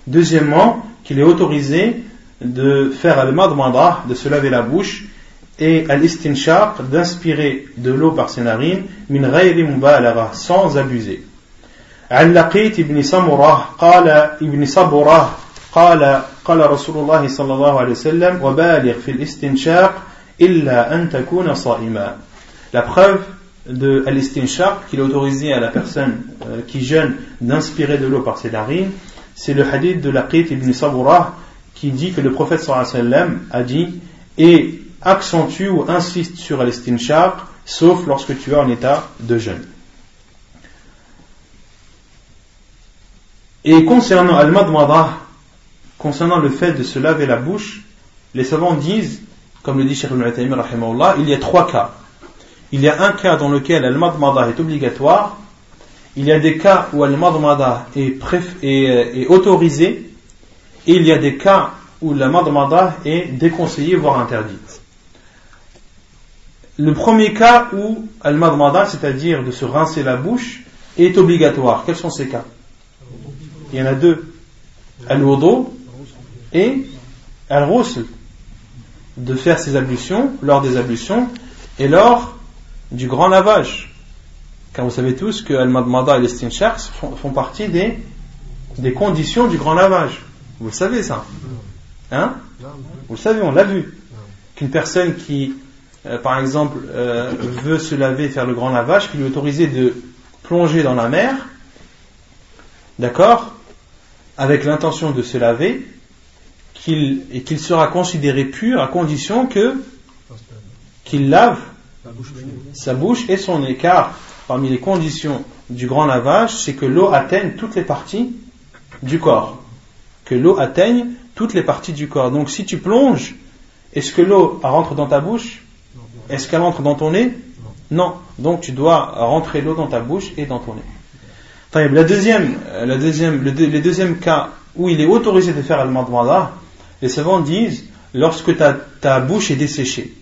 Deuxièmement, qu'il est autorisé de faire al-madmada, de se laver la bouche, et al-istinshaq, d'inspirer de l'eau par ses narines, min ghayri mubalagha, sans abuser. عن لقيت ابن سمرة قال ابن صبرة قال قال رسول الله صلى الله عليه وسلم وبالغ في الاستنشاق إلا أن تكون صائما La preuve de al qu'il a autorisé à la personne euh, qui jeûne d'inspirer de l'eau par ses narines, c'est le hadith de Laqit ibn Saburah qui dit que le prophète sallam a dit et accentue ou insiste sur al sauf lorsque tu es en état de jeûne. Et concernant al-madmada, concernant le fait de se laver la bouche, les savants disent, comme le dit Cheikh Ibn il y a trois cas. Il y a un cas dans lequel al-madmada est obligatoire, il y a des cas où al-madmada est, est, autorisé, et il y a des cas où la madmada est déconseillée, voire interdite. Le premier cas où al-madmada, c'est-à-dire de se rincer la bouche, est obligatoire. Quels sont ces cas? Il y en a deux. Al-wudu et al-ghusl. De faire ses ablutions, lors des ablutions, et lors du grand lavage. Car vous savez tous que al-madmada et l'estinshaq font, partie des, des conditions du grand lavage. Vous le savez ça Hein? Vous le savez, on l'a vu. Qu'une personne qui, euh, par exemple, euh, veut se laver, faire le grand lavage, qui lui est autorisé de plonger dans la mer, d'accord, avec l'intention de se laver, qu'il, et qu'il sera considéré pur à condition que qu'il lave sa bouche et son écart. Parmi les conditions du grand lavage, c'est que l'eau atteigne toutes les parties du corps. Que l'eau atteigne toutes les parties du corps. Donc si tu plonges, est-ce que l'eau rentre dans ta bouche? Est-ce qu'elle entre dans ton nez? Non. Donc tu dois rentrer l'eau dans ta bouche et dans ton nez. La deuxième, la deuxième, le, les deuxièmes cas où il est autorisé de faire al-madmada, les savants disent lorsque ta, ta bouche est desséchée.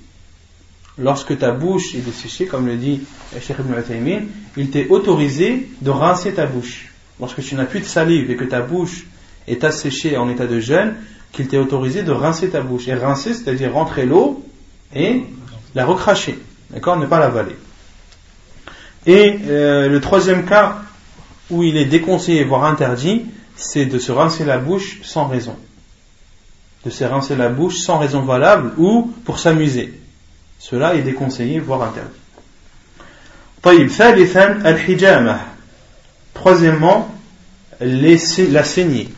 Lorsque ta bouche est desséchée, comme le dit Cheikh Ibn Uthaymin, il t'est autorisé de rincer ta bouche. Lorsque tu n'as plus de salive et que ta bouche est asséchée en état de jeûne, qu'il t'est autorisé de rincer ta bouche. Et rincer, c'est-à-dire rentrer l'eau et la recracher. D'accord Ne pas l'avaler. Et euh, le troisième cas où il est déconseillé, voire interdit, c'est de se rincer la bouche sans raison. De se rincer la bouche sans raison valable ou pour s'amuser. Cela est déconseillé, voire interdit. Troisièmement, la saignée.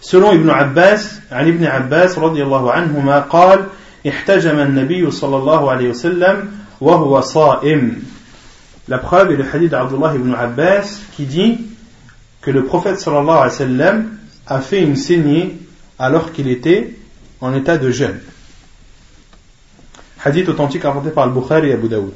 Selon Ibn Abbas, عن ابن عباس رضي الله عنهما قال احتجم النبي صلى الله عليه وسلم وهو صائم La preuve est le hadith d'Abdullah ibn Abbas qui dit que le prophète sallallahu alayhi wa sallam a fait une saignée alors qu'il était en état de jeûne. Hadith authentique rapporté par Al-Bukhari et Abu Daoud.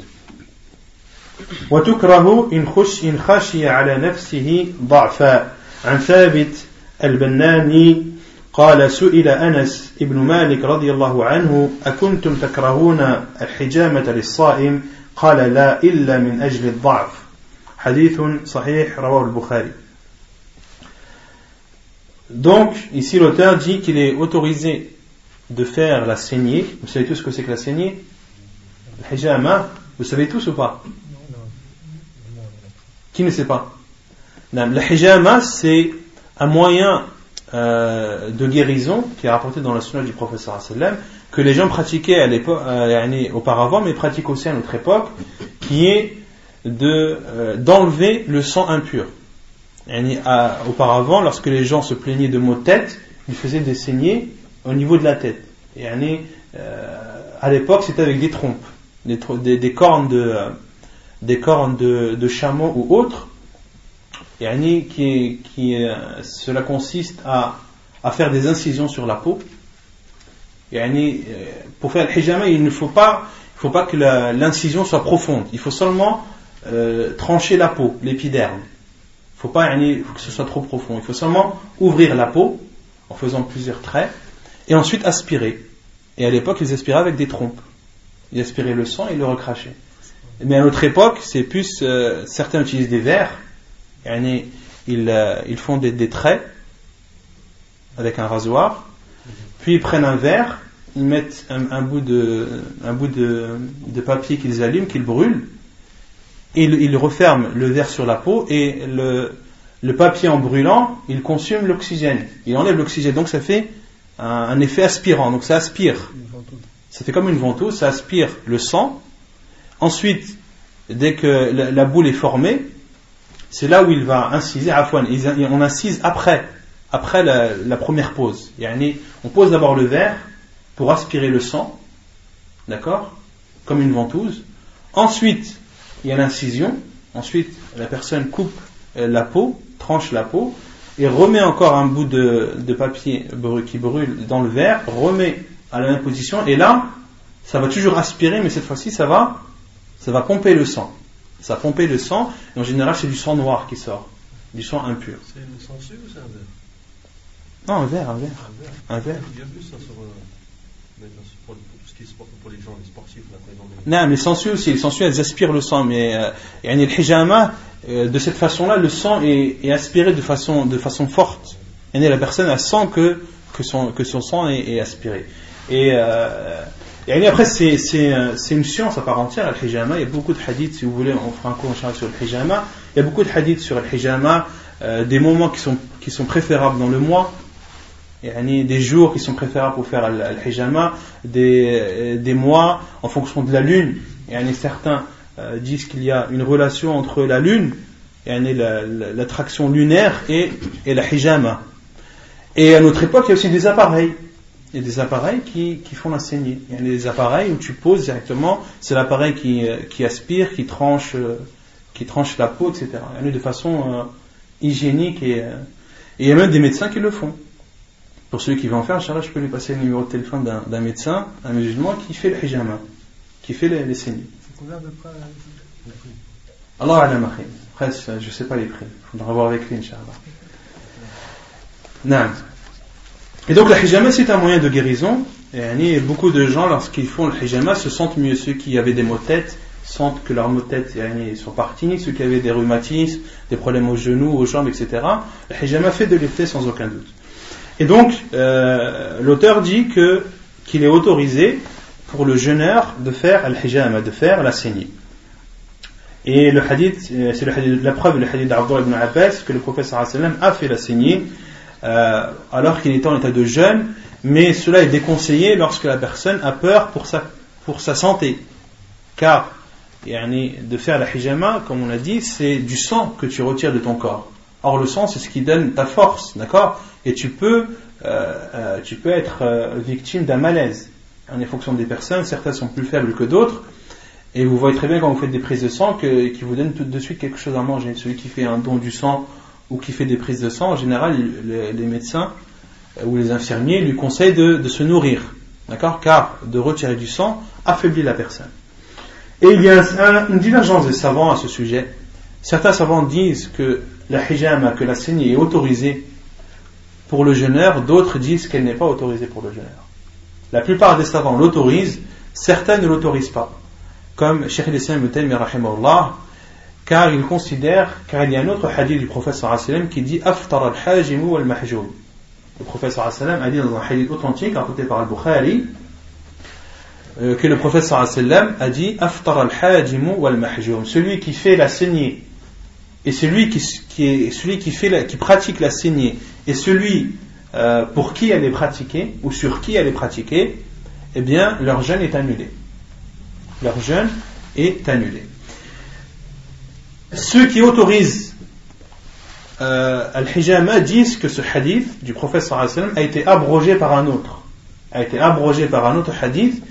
وتكره إن خش إن خشي على نفسه ضعفا عن ثابت البناني قال سئل أنس ابن مالك رضي الله عنه أكنتم تكرهون الحجامة للصائم؟ قال لا إلا من أجل الضعف. حديث صحيح رواه البخاري. Donc, ici l'auteur dit qu'il est autorisé de faire la saignée. Vous savez tous ce que c'est que la saignée? Le hijama, vous savez tous ou pas? Qui ne sait pas? Le hijama, c'est un moyen euh, de guérison qui est rapporté dans la sunna du professeur que les gens pratiquaient à l'époque, euh, auparavant, mais pratiquent aussi à notre époque, qui est de euh, d'enlever le sang impur. auparavant, lorsque les gens se plaignaient de maux de tête, ils faisaient des saignées au niveau de la tête. Et à l'époque, c'était avec des trompes, des, des, cornes de des cornes de, chameau ou autres qui, qui, euh, cela consiste à, à, faire des incisions sur la peau. Euh, pour faire le hijama, il ne faut pas, il faut pas que l'incision soit profonde. Il faut seulement euh, trancher la peau, l'épiderme. Il faut pas faut que ce soit trop profond. Il faut seulement ouvrir la peau en faisant plusieurs traits et ensuite aspirer. Et à l'époque, ils aspiraient avec des trompes. Ils aspiraient le sang et le recrachaient. Mais à notre époque, c'est plus certains utilisent des verres ils, euh, ils font des, traits avec un rasoir, puis ils prennent un verre, ils mettent un, bout, de, papier qu'ils allument, qu'ils brûlent, et ils, referment le verre sur la peau, et le, le papier en brûlant, il consomme l'oxygène. Il enlève l'oxygène, donc ça fait un, effet aspirant, donc ça aspire. Ça fait comme une ventouse, ça aspire le sang. Ensuite, dès que la boule est formée, c'est là où il va inciser, on incise après, après la, première pause. On pose d'abord le verre pour aspirer le sang, d'accord Comme une ventouse. Ensuite, il y a l'incision. Ensuite, la personne coupe euh, la peau, tranche la peau. Et remet encore un bout de, de papier qui brûle dans le verre, remet à la même position, et là, ça va toujours aspirer, mais cette fois-ci, ça va, ça va pomper le sang. Ça va pomper le sang, et en général, c'est du sang noir qui sort, du sang impur. C'est le sang ou c'est un verre? Non, un verre, un verre. Un verre. Il y a plus ça sur, euh, pour, tout ce qui est sport, pour les gens, les sportifs. Là, non, les sangsues aussi, les sangsues, elles aspirent le sang, mais euh, le hijama, euh, de cette façon-là, le sang est, aspiré de façon, forte. Et la personne elle sent que, que, son, sang est, aspiré. Et, euh, après, euh, c'est une science à part entière, le hijama. Il y a beaucoup de hadiths, si vous voulez, on fera un cours sur le hijama. Il y a beaucoup de hadiths sur le hijama, des moments qui sont, préférables dans le mois, des jours qui sont préférables pour faire le hijama, des, des mois en fonction de la lune. Et certains euh, disent qu'il y a une relation entre la lune, l'attraction lunaire et, la hijama. Et à notre époque, il y a aussi des appareils. Il y a des appareils qui, font la saignée. Il y a des appareils où tu poses directement, c'est l'appareil qui, euh, aspire, qui tranche, euh, qui tranche la peau, etc. Il y a de façon hygiénique et, il y a même des médecins qui le font. Pour celui qui veut en faire, je peux lui passer le numéro de téléphone d'un médecin, un musulman qui fait le hijama, qui fait les, les saignées. Combien de prix Allah Après, je ne sais pas les prix. Il faudra voir avec lui, Inch'Allah. Non. Et donc, le hijama, c'est un moyen de guérison. Et beaucoup de gens, lorsqu'ils font le hijama, se sentent mieux. Ceux qui avaient des maux de tête sentent que leurs maux de tête sont partis. Ceux qui avaient des rhumatismes, des problèmes aux genoux, aux jambes, etc. Le hijama fait de l'effet sans aucun doute. Et donc, euh, l'auteur dit que qu'il est autorisé pour le jeûneur de faire al-hijama, de faire la saignée. Et le hadith, euh, c'est la preuve, le hadith d'Abdullah ibn Abbas, que le prophète a fait la saignée euh, alors qu'il était en état de jeûne, mais cela est déconseillé lorsque la personne a peur pour sa, santé. Car, de faire la hijama, comme on l'a dit, c'est du sang que tu retires de ton corps. Or, le sang, c'est ce qui donne ta force, d'accord? Et tu peux, euh, tu peux être victime d'un malaise. En fonction des personnes, certaines sont plus faibles que d'autres. Et vous voyez très bien quand vous faites des prises de sang que, qui vous donnent tout de suite quelque chose à manger. Celui qui fait un don du sang ou qui fait des prises de sang, en général, les, médecins ou les infirmiers lui conseillent de, se nourrir. D'accord? Car de retirer du sang affaiblit la personne. Et il y a une divergence des savants à ce sujet. Certains savants disent que la hijama, que la saignée est autorisée pour le jeûneur, d'autres disent qu'elle n'est pas autorisée pour le jeûneur. La plupart des savants l'autorisent, certains ne l'autorisent pas. Comme Sheikh al-Islam car il considère, car il y a un autre hadith du prophète qui dit Aftar al-hajim al mahjoum. Le prophète a dit dans un hadith authentique rapporté par Al-Bukhari euh, que le prophète a dit Aftar al-hajim al mahjoum. Celui qui fait la saignée et celui qui pratique la saignée et celui euh, pour qui elle est pratiquée ou sur qui elle est pratiquée, eh bien leur jeûne est annulé. Leur jeûne est annulé. Ceux qui autorisent euh, al-hijama disent que ce hadith du prophète sallam a été abrogé par un autre. A été abrogé par un autre hadith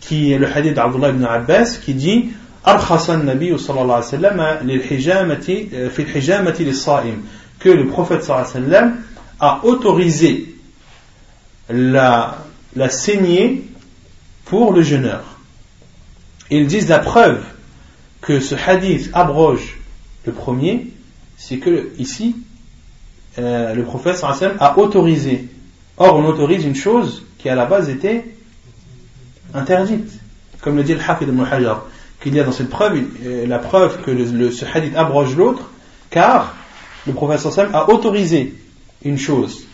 qui est le hadith d'Abdullah ibn Abbas qui dit أرخص النبي صلى الله عليه وسلم للحجامة في الحجامة للصائم que le prophète صلى الله عليه وسلم a autorisé la, la saignée pour le jeûneur. Ils disent la preuve que ce hadith abroge le premier, c'est que ici, euh, le prophète a autorisé. Or, on autorise une chose qui à la base était interdite. Comme le dit le Hafid ibn Hajar qu'il y a dans cette preuve euh, la preuve que le, ce hadith abroge l'autre, car le prophète a autorisé une chose.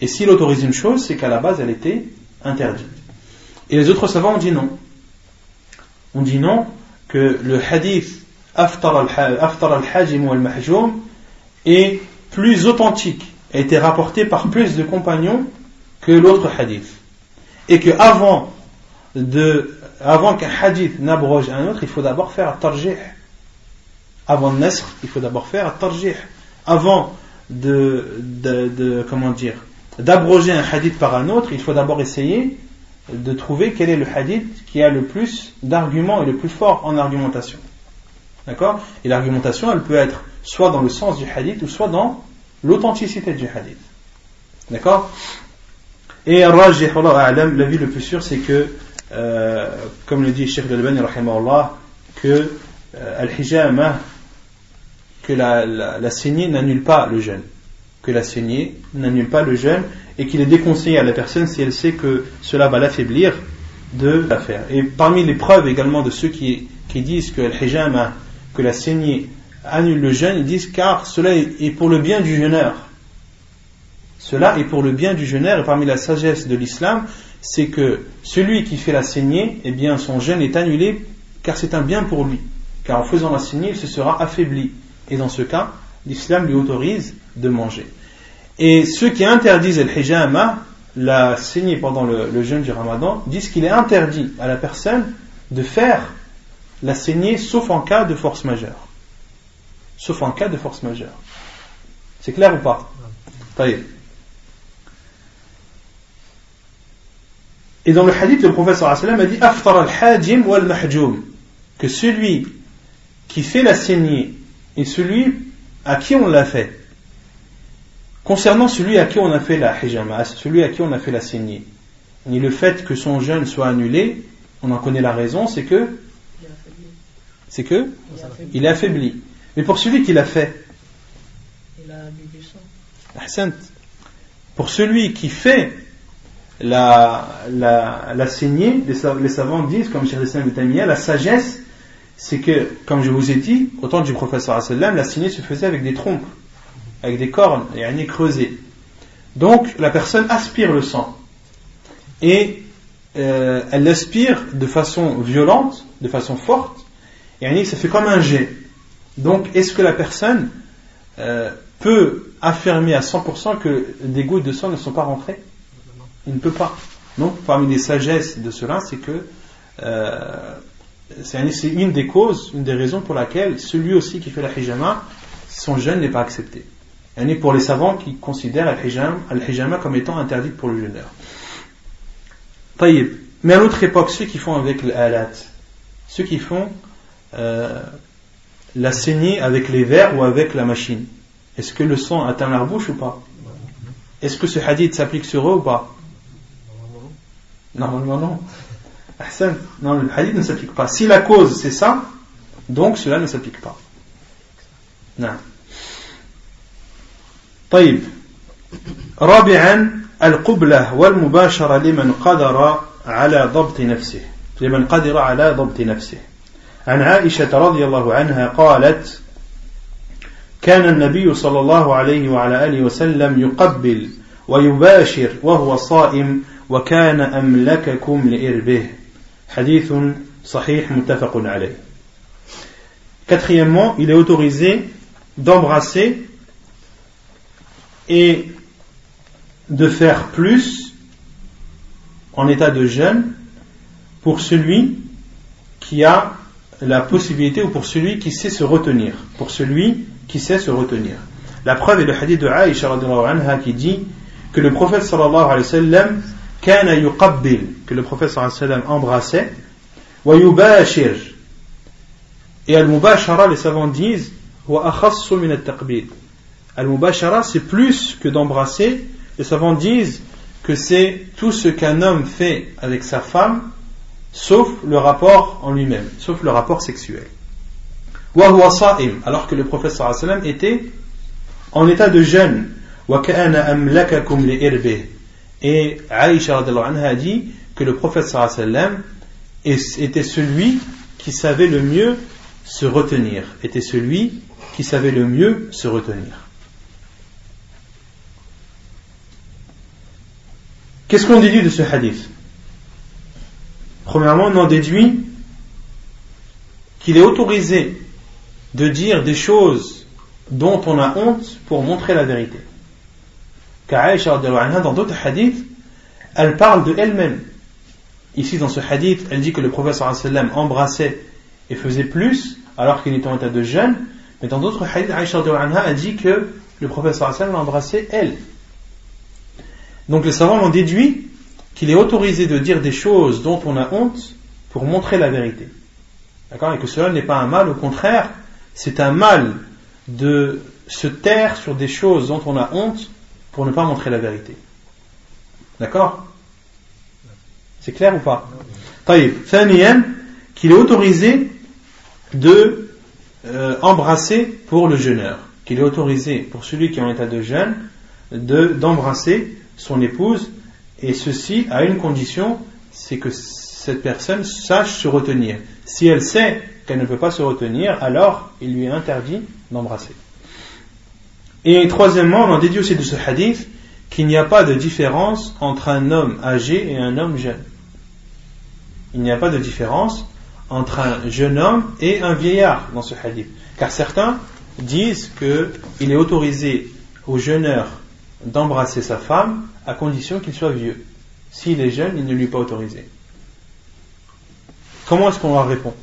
Et s'il autorise une chose, c'est qu'à la base elle était interdite. Et les autres savants ont dit non. On dit non que le hadith Aftar al-Hajim al-Mahjoum est plus authentique, a été rapporté par plus de compagnons que l'autre hadith. Et que avant avant qu'un hadith n'abroge un autre, il faut d'abord faire un tarjih. Avant le nasr, il faut d'abord faire un tarjih. Avant de, comment dire, d'abroger un hadith par un autre, il faut d'abord essayer de trouver quel est le hadith qui a le plus d'arguments et le plus fort en argumentation. D'accord? Et l'argumentation, elle peut être soit dans le sens du hadith ou soit dans l'authenticité du hadith. D'accord? Et Rajih, l'avis le plus sûr, c'est que, euh, comme le dit Sheikh Al-Bani, que euh, al-hijama, que la, saignée n'annule pas le jeûne. Que la saignée n'annule pas le jeûne et qu'il est déconseillé à la personne si elle sait que cela va l'affaiblir de la faire. Et parmi les preuves également de ceux qui, disent que la saignée annule le jeûne, ils disent car cela est pour le bien du jeûneur. Cela est pour le bien du jeûneur et parmi la sagesse de l'islam, c'est que celui qui fait la saignée, eh bien son jeûne est annulé car c'est un bien pour lui. Car en faisant la saignée, il se sera affaibli. Et dans ce cas, l'islam lui autorise de manger. Et ceux qui interdisent le hijama, la saignée pendant le, jeûne du ramadan, disent qu'il est interdit à la personne de faire la saignée sauf en cas de force majeure sauf en cas de force majeure. C'est clair ou pas? Et dans le hadith, le professeur a dit Aftar al-hajim wal mahjum que celui qui fait la saignée et celui à qui on l'a fait. Concernant celui à qui on a fait la hijama, celui à qui on a fait la saignée, ni le fait que son jeûne soit annulé, on en connaît la raison, c'est que c'est que il est affaibli. Mais pour celui qui l'a fait, il a du Pour celui qui fait la, la, la saignée, les, savants disent, comme Cheikh Islam la sagesse, c'est que, comme je vous ai dit, au temps du professeur la saignée se faisait avec des trompes, avec des cornes et un nez creusé. Donc, la personne aspire le sang. Et euh, elle l'aspire de façon violente, de façon forte, et ça fait comme un jet. Donc, est-ce que la personne euh, peut affirmer à 100% que des gouttes de sang ne sont pas rentrées? Il ne peut pas. Donc, parmi les sagesses de cela, c'est que euh, c'est une des causes, une des raisons pour laquelle celui aussi qui fait la hijama, son jeûne n'est pas accepté. Et pour les savants qui considèrent la hijama comme étant interdite pour le jeûneur. Mais à l'autre époque, ceux qui font avec l'alat, ceux qui font euh, la saignée avec les verres ou avec la machine Est-ce que le sang atteint la bouche ou pas? Est-ce que ce hadith s'applique sur eux ou pas? Normalement non. Non, le hadith ne s'applique pas. Si la cause c'est ça, donc cela ne s'applique pas. Non. طيب رابعا القبلة والمباشرة لمن قدر على ضبط نفسه لمن قدر على ضبط نفسه عن عائشة رضي الله عنها قالت كان النبي صلى الله عليه وعلى آله وسلم يقبل ويباشر وهو صائم وكان أملككم لإربه Sahih. Quatrièmement, il est autorisé d'embrasser et de faire plus en état de jeûne pour celui qui a la possibilité ou pour celui qui sait se retenir. Pour celui qui sait se retenir. La preuve est le hadith de Aïcha qui dit que le prophète sallallahu alayhi wa sallam que le wa sallam embrassait. Et al-mubashara, les savants disent. Al-mubashara, c'est plus que d'embrasser. Les savants disent que c'est tout ce qu'un homme fait avec sa femme sauf le rapport en lui-même, sauf le rapport sexuel. Alors que le prophète sallam était en état de jeûne. Et Aïcha a dit que le prophète sallam était celui qui savait le mieux se retenir, était celui qui savait le mieux se retenir. Qu'est-ce qu'on déduit de ce hadith? Premièrement, on en déduit qu'il est autorisé de dire des choses dont on a honte pour montrer la vérité. Car Aïcha, dans d'autres hadiths, elle parle de elle-même. Ici, dans ce hadith, elle dit que le prophète sallam embrassait et faisait plus alors qu'il était en état de jeûne. Mais dans d'autres hadiths, Aïcha a dit que le prophète sallam l'embrassait elle. Donc les savants l'ont déduit qu'il est autorisé de dire des choses dont on a honte pour montrer la vérité. D'accord? Et que cela n'est pas un mal, au contraire, c'est un mal de se taire sur des choses dont on a honte pour ne pas montrer la vérité. D'accord? C'est clair ou pas? Qu'il est autorisé de euh, embrasser pour le jeûneur, qu'il est autorisé pour celui qui est en état de jeûne de d'embrasser son épouse et ceci à une condition, c'est que cette personne sache se retenir. Si elle sait qu'elle ne peut pas se retenir, alors il lui est interdit d'embrasser. Et troisièmement, on en déduit aussi de ce hadith qu'il n'y a pas de différence entre un homme âgé et un homme jeune. Il n'y a pas de différence entre un jeune homme et un vieillard dans ce hadith. Car certains disent qu'il est autorisé au jeuneur d'embrasser sa femme à condition qu'il soit vieux. S'il est jeune, il ne lui est pas autorisé. Comment est-ce qu'on leur répond?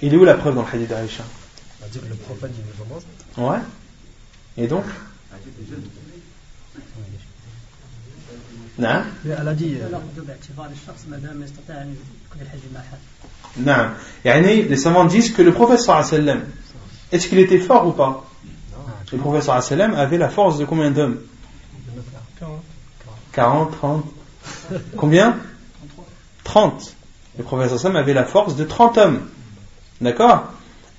Il est où la preuve dans le hadith d'Aïcha? Le prophète Ouais. Et donc نعم elle a dit نعم يعني les savants disent que le prophète sallam est-ce qu'il était fort ou pas le prophète sallam avait la force de combien d'hommes 40 30 combien 30 le prophète sallam avait la force de 30 hommes d'accord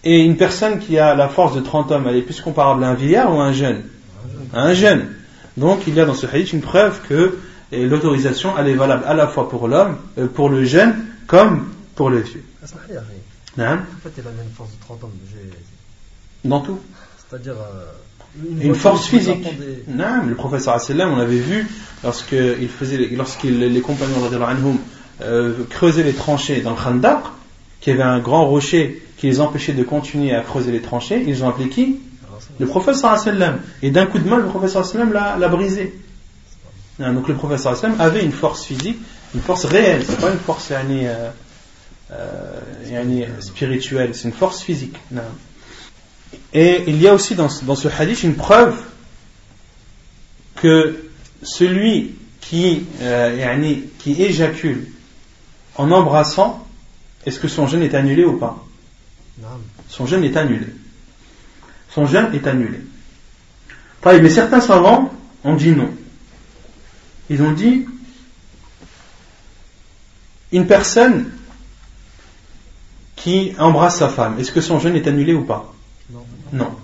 Et une personne qui a la force de 30 hommes elle est plus comparable à un vieillard ou à un jeune à un jeune donc il y a dans ce hadith une preuve que l'autorisation, elle est valable à la fois pour l'homme, euh, pour le jeune, comme pour le vieux. En fait, il a une force de 30 ans. Dans tout C'est-à-dire. Euh, une, force physique. Non, le professeur Asselam, on avait vu lorsqu'il faisait, lorsqu'il les compagnons de euh, creusaient les tranchées dans le Khandaq, qu'il y avait un grand rocher qui les empêchait de continuer à creuser les tranchées, ils ont appelé qui Le professeur Asselam. Et d'un coup de main, le professeur Asselam l'a brisé. Hein, donc le professeur avait une force physique, une force réelle, c'est pas une force euh, euh, spirituelle, c'est une force physique. Et il y a aussi dans, ce hadith une preuve que celui qui, euh, qui éjacule en embrassant, est-ce que son jeûne est annulé ou pas? Son jeûne est annulé. Son jeûne est annulé. Mais certains savants ont dit non. Ils ont dit une personne qui embrasse sa femme, est-ce que son jeûne est annulé ou pas? Non.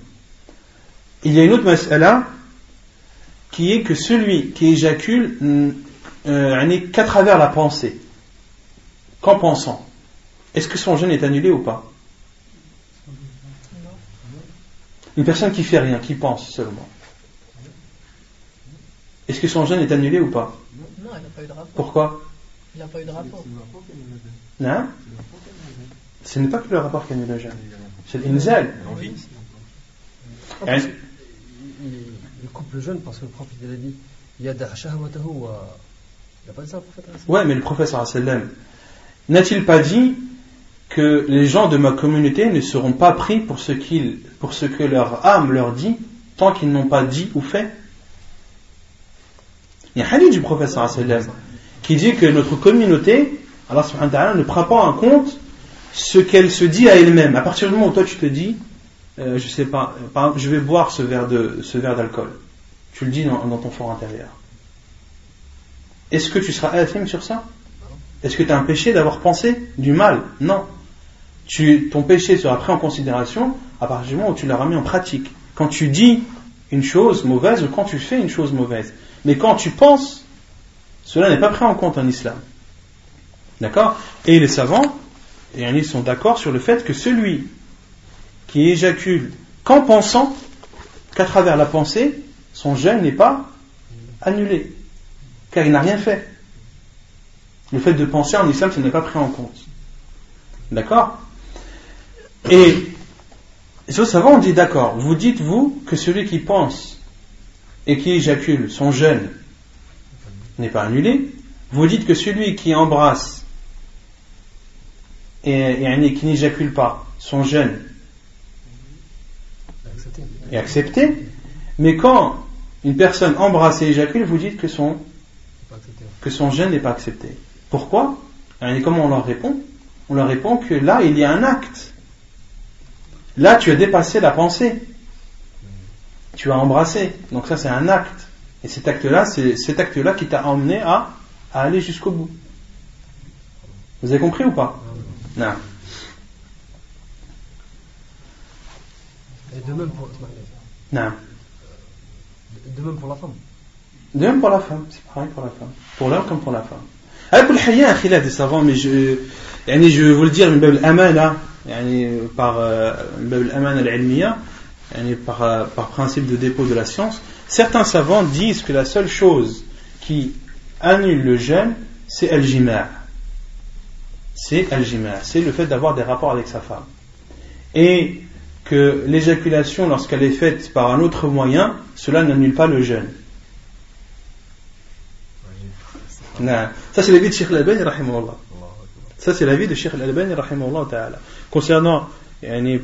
Il y a une autre mas'ala qui est que celui qui éjacule euh, n'est qu'à travers la pensée, qu'en pensant. Est-ce que son jeûne est annulé ou pas? Une personne qui fait rien, qui pense seulement. Est-ce que son jeûne est annulé ou pas? Non, il n'a pas eu de rapport. Pourquoi? Il n'a pas eu de rapport. Non Ce n'est pas que le rapport qui annule le jeûne. C'est l'inzal. Il coupe le jeûne parce que le prophète il a dit il y a Il n'a pas dit ça le prophète Ouais, mais le prophète n'a-t-il pas dit que les gens de ma communauté ne seront pas pris pour ce, que leur âme leur dit tant qu'ils n'ont pas dit ou fait il y a un hadith du professeur qui dit que notre communauté, Allah ne prend pas en compte ce qu'elle se dit à elle-même. À partir du moment où toi tu te dis, euh, je sais pas, je vais boire ce verre d'alcool, tu le dis dans, ton fort intérieur. Est-ce que tu seras affirmé sur ça? Est-ce que tu as un péché d'avoir pensé du mal? Non. Ton péché sera pris en considération à partir du moment où tu l'auras mis en pratique. Quand tu dis une chose mauvaise ou quand tu fais une chose mauvaise. Mais quand tu penses, cela n'est pas pris en compte en islam. D'accord? Et les savants, et ils sont d'accord sur le fait que celui qui éjacule qu'en pensant, qu'à travers la pensée, son jeûne n'est pas annulé, car il n'a rien fait. Le fait de penser en islam, ce n'est pas pris en compte. D'accord? Et les savants ont dit d'accord, vous dites vous que celui qui pense et qui éjacule, son jeûne n'est pas annulé. Vous dites que celui qui embrasse et, qui n'éjacule pas, son jeûne est accepté. Mais quand une personne embrasse et éjacule, vous dites que son, que son jeûne n'est pas accepté. Pourquoi? Et comment on leur répond? On leur répond que là, il y a un acte Là, tu as dépassé la pensée. Tu as embrassé. Donc ça, c'est un acte. Et cet acte-là, c'est cet acte-là qui t'a emmené à, aller jusqu'au bout. Vous avez compris ou pas? Non. non. Et de même pour Non. De même pour la femme. De même pour la femme, c'est pareil pour la femme. Pour l'homme comme pour la femme. Ah, il y a des savants, mais je, je vais vous le dire, mais là, par euh, par, euh, par principe de dépôt de la science, certains savants disent que la seule chose qui annule le jeûne, c'est al C'est al c'est le fait d'avoir des rapports avec sa femme. Et que l'éjaculation, lorsqu'elle est faite par un autre moyen, cela n'annule pas le jeûne. Ça, c'est les de Sheikh ça, c'est l'avis de Sheikh Al-Albani, Concernant,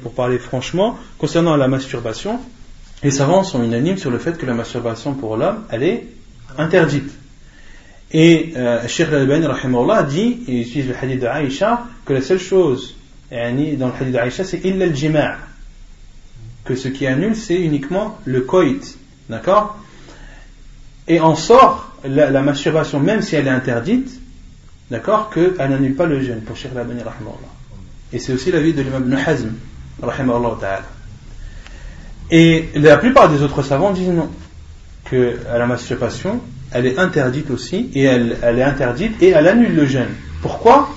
pour parler franchement, concernant la masturbation, les savants sont unanimes sur le fait que la masturbation pour l'homme, elle est interdite. Et euh, Sheikh Al-Albani, a dit, il utilise le hadith de Aïcha, que la seule chose, dans le hadith de Aïcha, c'est illa al Que ce qui annule, c'est uniquement le coït. D'accord? Et en sort la, masturbation, même si elle est interdite, d'accord, qu'elle n'annule pas le jeûne pour Sheikh Labani, Et c'est aussi l'avis de l'imam Ibn Hazm, ta'ala. Et la plupart des autres savants disent non, que la masturbation, elle est interdite aussi, et elle, elle est interdite, et elle annule le jeûne. Pourquoi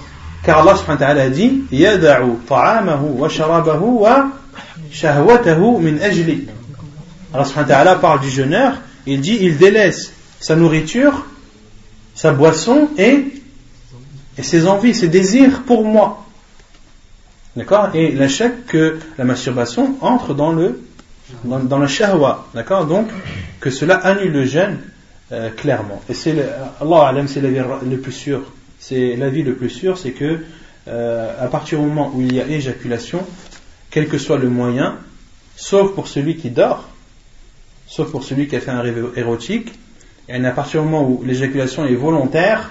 Car Allah subhanahu wa ta'ala a dit يَدَعُ طَعَامَهُ وَشَرَابَهُ وَشَهْوَتَهُ min ajli. Allah subhanahu wa ta'ala parle du jeûneur, il dit il délaisse sa nourriture, sa boisson et, et ses envies, ses désirs pour moi. D'accord? Et la que la masturbation entre dans le dans, dans la shahwa. D'accord? Donc, que cela annule le jeûne euh, clairement. Et c'est Allah c'est l'avis le plus sûr. C'est l'avis le plus sûr, c'est que euh, à partir du moment où il y a éjaculation, quel que soit le moyen, sauf pour celui qui dort, sauf pour celui qui a fait un rêve érotique, et à partir du moment où l'éjaculation est volontaire,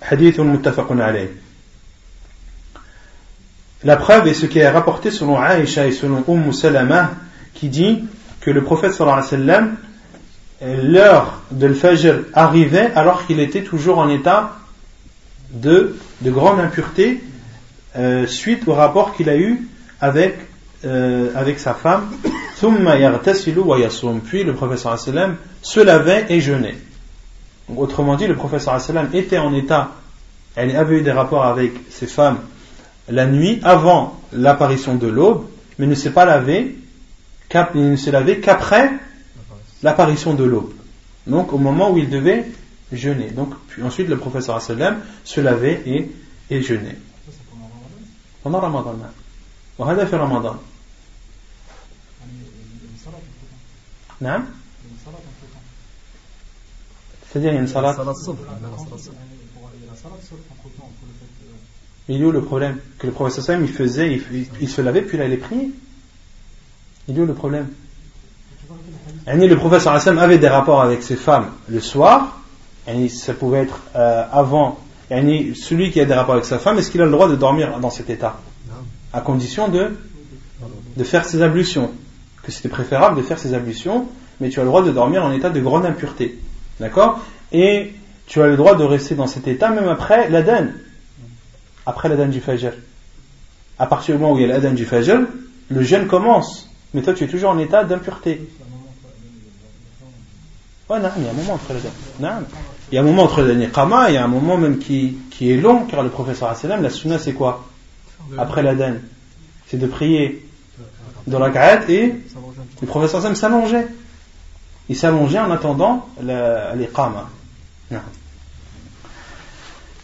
Hadith muttafaqun alayh. La preuve est ce qui est rapporté selon Aïcha et selon Umm Salama qui dit que le prophète sallallahu alayhi wa l'heure de l'fajr arrivait alors qu'il était toujours en état de, de grande impureté euh, suite au rapport qu'il a eu avec, euh, avec sa femme. Puis le prophète sallallahu se lavait et jeûnait. Autrement dit, le professeur sallam était en état, elle avait eu des rapports avec ses femmes la nuit avant l'apparition de l'aube, mais ne s'est pas lavé, il ne s'est lavé qu'après l'apparition de l'aube. Donc au moment où il devait jeûner. Donc ensuite le professeur sallam se lavait et, jeûnait. Pendant Ramadan. Hein. Pendant Ramadan? C'est-à-dire il y a une salat. Il est où le problème que le professeur Sam il faisait il, il, se lavait puis il allait prier il est où le problème et le professeur Hassan avait des rapports avec ses femmes le soir. Et ça pouvait être euh, avant. Celui qui a des rapports avec sa femme, est-ce qu'il a le droit de dormir dans cet état À condition de, de faire ses ablutions. Que c'était préférable de faire ses ablutions, mais tu as le droit de dormir en état de grande impureté. D'accord? Et tu as le droit de rester dans cet état même après l'Aden. Après l'Aden du Fajr. À partir du moment où il y a l'Aden du Fajr, le jeûne commence. Mais toi, tu es toujours en état d'impureté. Ouais, non, il y a un moment entre l'Aden. Il y a un moment entre le niqama, il y a un moment même qui, qui est long, car le professeur sallam, la sunna c'est quoi? Après l'adhan C'est de prier dans la ka'at et le professeur sallam s'allongeait Il s'allongeait en attendant l'iqama.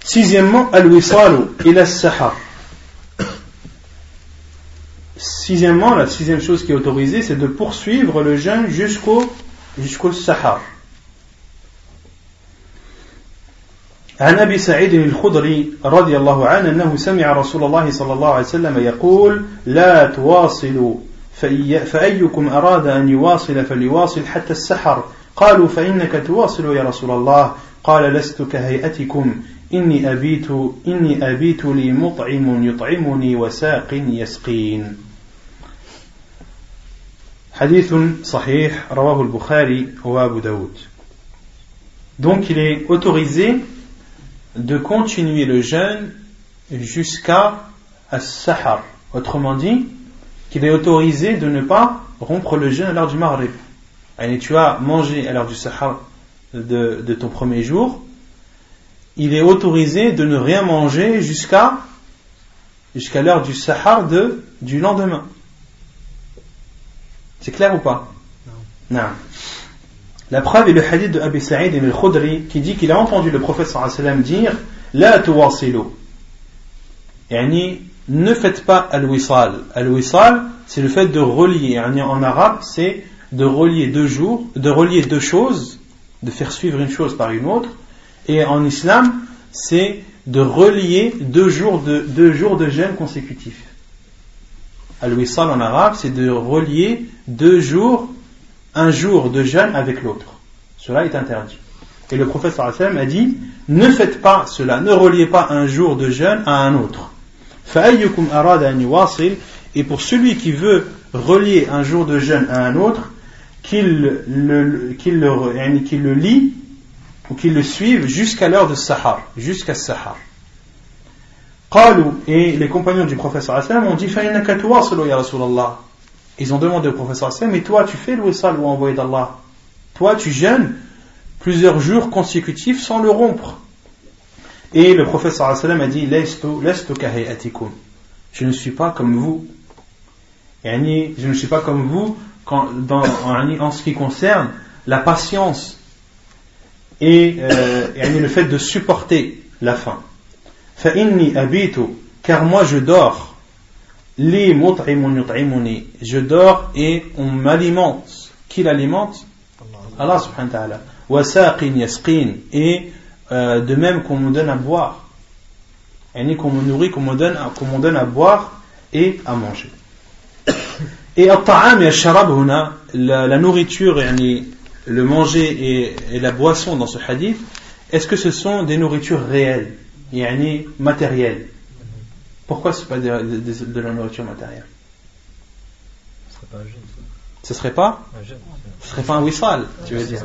Sixièmement, al-wisalu ila sahar. Sixièmement, la sixième chose qui est autorisée, c'est de poursuivre le jeûne jusqu'au jusqu'au sahar. عن ابي سعيد الخدري رضي الله عنه انه سمع رسول الله صلى الله عليه وسلم يقول لا تواصلوا فأيكم أراد أن يواصل فليواصل حتى السحر. قالوا فإنك تواصل يا رسول الله. قال لست كهيئتكم. إني ابيت إني أبيت لي مطعم يطعمني وساق يسقين. حديث صحيح رواه البخاري وأبو داود. Donc il est autorisé de continuer le jeûne jusqu'à As-Sahar. Autrement dit, qu'il est autorisé de ne pas rompre le jeûne à l'heure du Maghrib. Et tu as mangé à l'heure du Sahar de, ton premier jour, il est autorisé de ne rien manger jusqu'à jusqu'à l'heure du Sahar de, du lendemain. C'est clair ou pas? Non. La preuve est le hadith de Abi Sa'id al-Khudri qui dit qu'il a entendu le prophète sallam dire La tuwasilu. Yani, ne faites pas al-wisal. Al-wisal, c'est le fait de relier. En arabe, c'est de relier deux jours, de relier deux choses, de faire suivre une chose par une autre. Et en islam, c'est de relier deux jours de, deux jours de jeûne consécutifs. Al-wisal en arabe, c'est de relier deux jours un jour de jeûne avec l'autre. Cela est interdit. Et le prophète a dit ne faites pas cela, ne reliez pas un jour de jeûne à un autre. Et pour celui qui veut relier un jour de jeûne à un autre, qu'il le, qu'il le, le lit ou qu'il le suive jusqu'à l'heure de Sahar, jusqu'à Sahar. Et les compagnons du prophète sallam ont dit. Ils ont demandé au professeur Hassan, mais toi tu fais le wissal ou envoyé d'Allah Toi tu jeûnes plusieurs jours consécutifs sans le rompre. Et le professeur Hassan a dit, je ne suis pas comme vous. Je ne suis pas comme vous en, ce qui concerne la patience et euh, le fait de supporter la faim. car moi je dors je dors et on m'alimente. Qui l'alimente? Allah subhanahu wa ta'ala. Et euh, de même qu'on me donne à boire. Et qu'on me nourrit, qu'on me, donne, qu'on me donne à boire et à manger. Et la, la nourriture, le manger et, la boisson dans ce hadith, est-ce que ce sont des nourritures réelles, matérielles? Pourquoi ce n'est pas de, la nourriture matérielle? Ce serait pas un jeûne. Ce serait pas? Ce serait pas un wissal, tu veux dire.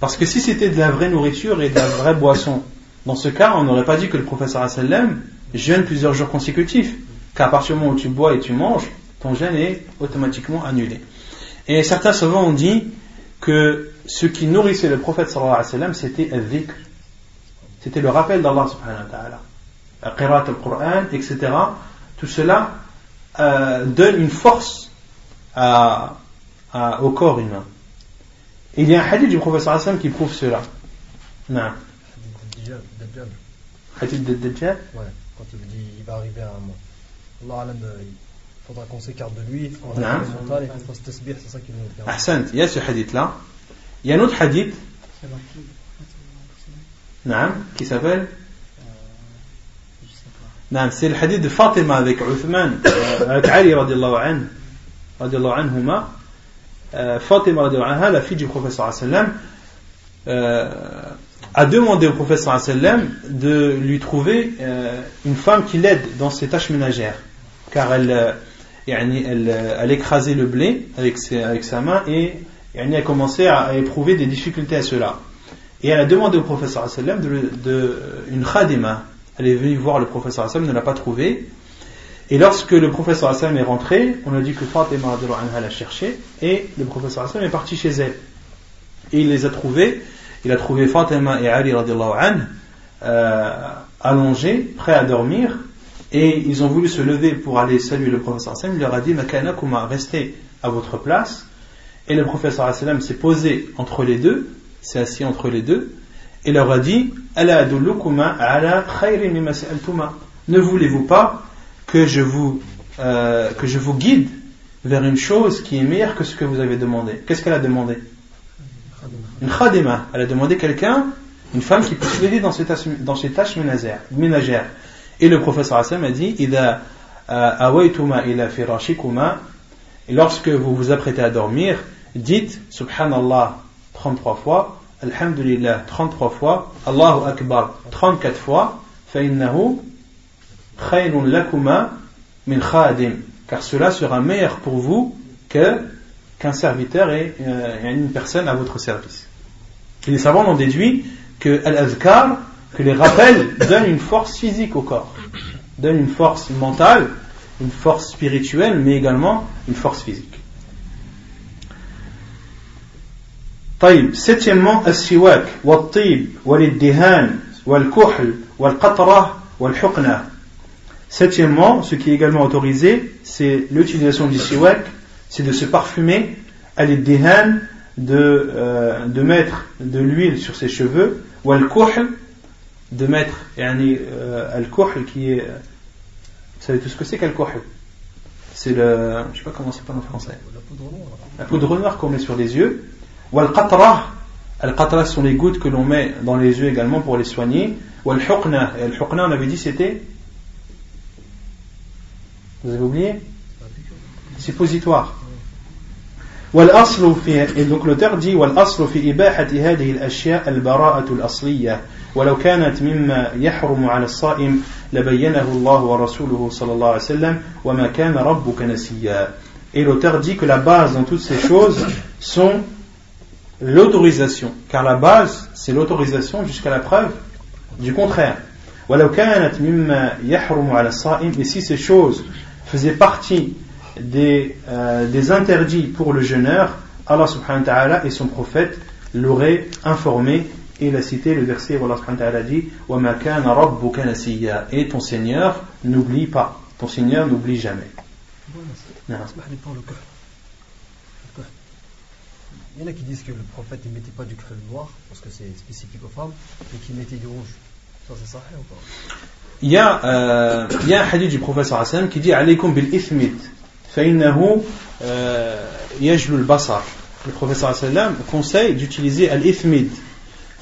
Parce que si c'était de la vraie nourriture et de la vraie boisson, dans ce cas, on n'aurait pas dit que le professeur jeûne plusieurs jours consécutifs. Car à partir du moment où tu bois et tu manges, ton jeûne est automatiquement annulé. Et certains souvent ont dit que ce qui nourrissait le prophète sallallahu alayhi wa c'était dhikr. C'était le rappel d'Allah subhanahu wa ta'ala. Al-Qur'an, etc. Tout cela euh, donne une force au corps humain. Et il y a un hadith du professeur Hassan qui prouve cela. Non. Hadith de Dajjal? Ouais, quand il dit il va arriver à un. Allah euh, il faudra qu'on s'écarte de lui, qu'on fasse tasbih, c'est ça qu'il nous dit. Ahsant, il y a ce hadith là. Il y a un autre hadith. Non, qui s'appelle c'est le hadith de Fatima avec Uthman, euh, avec Ali radiallahu anhu, radiallahu anhuma. Euh, Fatima anha, la fille du professeur sallam, euh, a demandé au professeur sallam de lui trouver une femme qui l'aide dans ses tâches ménagères. Car elle, elle, elle écrasait le blé avec, ses, avec sa main et elle a commencé à éprouver des difficultés à cela. Et elle a demandé au professeur sallam de, une khadima, elle est venue voir le professeur Hassan, ne l'a pas trouvé. Et lorsque le professeur Hassan est rentré, on a dit que Fatima l'a cherché, et le professeur Hassan est parti chez elle. Et il les a trouvés, il a trouvé Fatima et Ali anhu, euh, allongés, prêts à dormir, et ils ont voulu se lever pour aller saluer le professeur Hassan, il leur a dit, Makana Kuma, restez à votre place. Et le professeur Hassan s'est posé entre les deux, s'est assis entre les deux, et leur a dit Ne voulez-vous pas que je vous euh, que je vous guide vers une chose qui est meilleure que ce que vous avez demandé. Qu'est-ce qu'elle a demandé Une khadima. Elle a demandé quelqu'un, une femme qui puisse l'aider dans ses tâches, dans ses tâches ménagères. Et le professeur Hassan a dit Ida awaytuma ila firashikuma et lorsque vous vous apprêtez à dormir, dites Subhanallah 33 fois, Alhamdulillah 33 fois, Allahu Akbar 34 fois, فإنه خير لكما min khadim, car cela sera meilleur pour vous que qu'un serviteur et euh, une personne à votre service. Et les savants ont déduit que al-azkar, que les rappels donnent une force physique au corps, donnent une force mentale, une force spirituelle, mais également une force physique. طيب septièmement السواك والطيب والادهان والكحل والقطرة والحقنة Septièmement, ce qui est également autorisé, c'est l'utilisation du siwak, c'est de se parfumer, aller dehan, de, euh, de mettre de l'huile sur ses cheveux, ou al-kuhl, de mettre, yani, euh, al-kuhl qui est, vous savez tout ce que c'est qu'al-kuhl? C'est le, je sais pas comment c'est pas en français. La poudre noire. qu'on met sur les yeux, ou al-qatra, al-qatra sont les gouttes que l'on met dans les yeux également pour les soigner, ou al-huqna, et al-huqna on avait dit c'était vous avez oublié Suppositoire. والأصل في et donc l'auteur dit والأصل في إباحة هذه الأشياء البراءة الأصلية ولو كانت مما يحرم على الصائم لبينه الله ورسوله صلى الله عليه وسلم وما كان ربك نسيا Et l'auteur dit que la base dans toutes ces choses sont l'autorisation. Car la base, c'est l'autorisation jusqu'à la preuve du contraire. ولو كانت مما يحرم على الصائم Et si ces choses faisait partie des, euh, des interdits pour le jeûneur, Allah subhanahu wa ta'ala et son prophète l'auraient informé et il a cité le verset où Allah subhanahu wa ta'ala dit وَمَا كَانَ رَبُّكَ نَسِيًّا et ton Seigneur n'oublie pas ton Seigneur n'oublie jamais non. Il y en a qui disent que le prophète ne mettait pas du creux noir parce que c'est spécifique aux femmes mais qu'il mettait du rouge ça c'est sahih ou pas Il y, a, euh, il y a un hadith du professeur Hassan qui dit Alaykum bil ithmit, fa'innahu yajlu al basar. Le professeur Hassan conseille d'utiliser al-ithmid.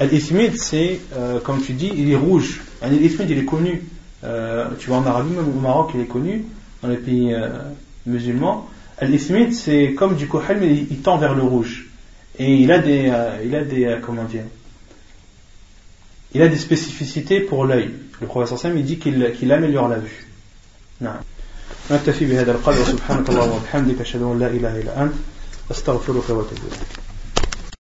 Al-ithmid, c'est, euh, comme tu dis, il est rouge. Al-ithmid, il est connu. Euh, tu vois, en Arabie, même au Maroc, il est connu, dans les pays euh, musulmans. Al-ithmid, c'est comme du kohel, mais il, tend vers le rouge. Et il a des, euh, il a des, euh, comment dire, il a des spécificités pour l'œil. Le professeur Sam il dit qu'il qu améliore la vue. نعم نكتفي بهذا القدر سبحانك اللهم وبحمدك أشهد أن لا إله إلا أنت أستغفرك وأتوب إليك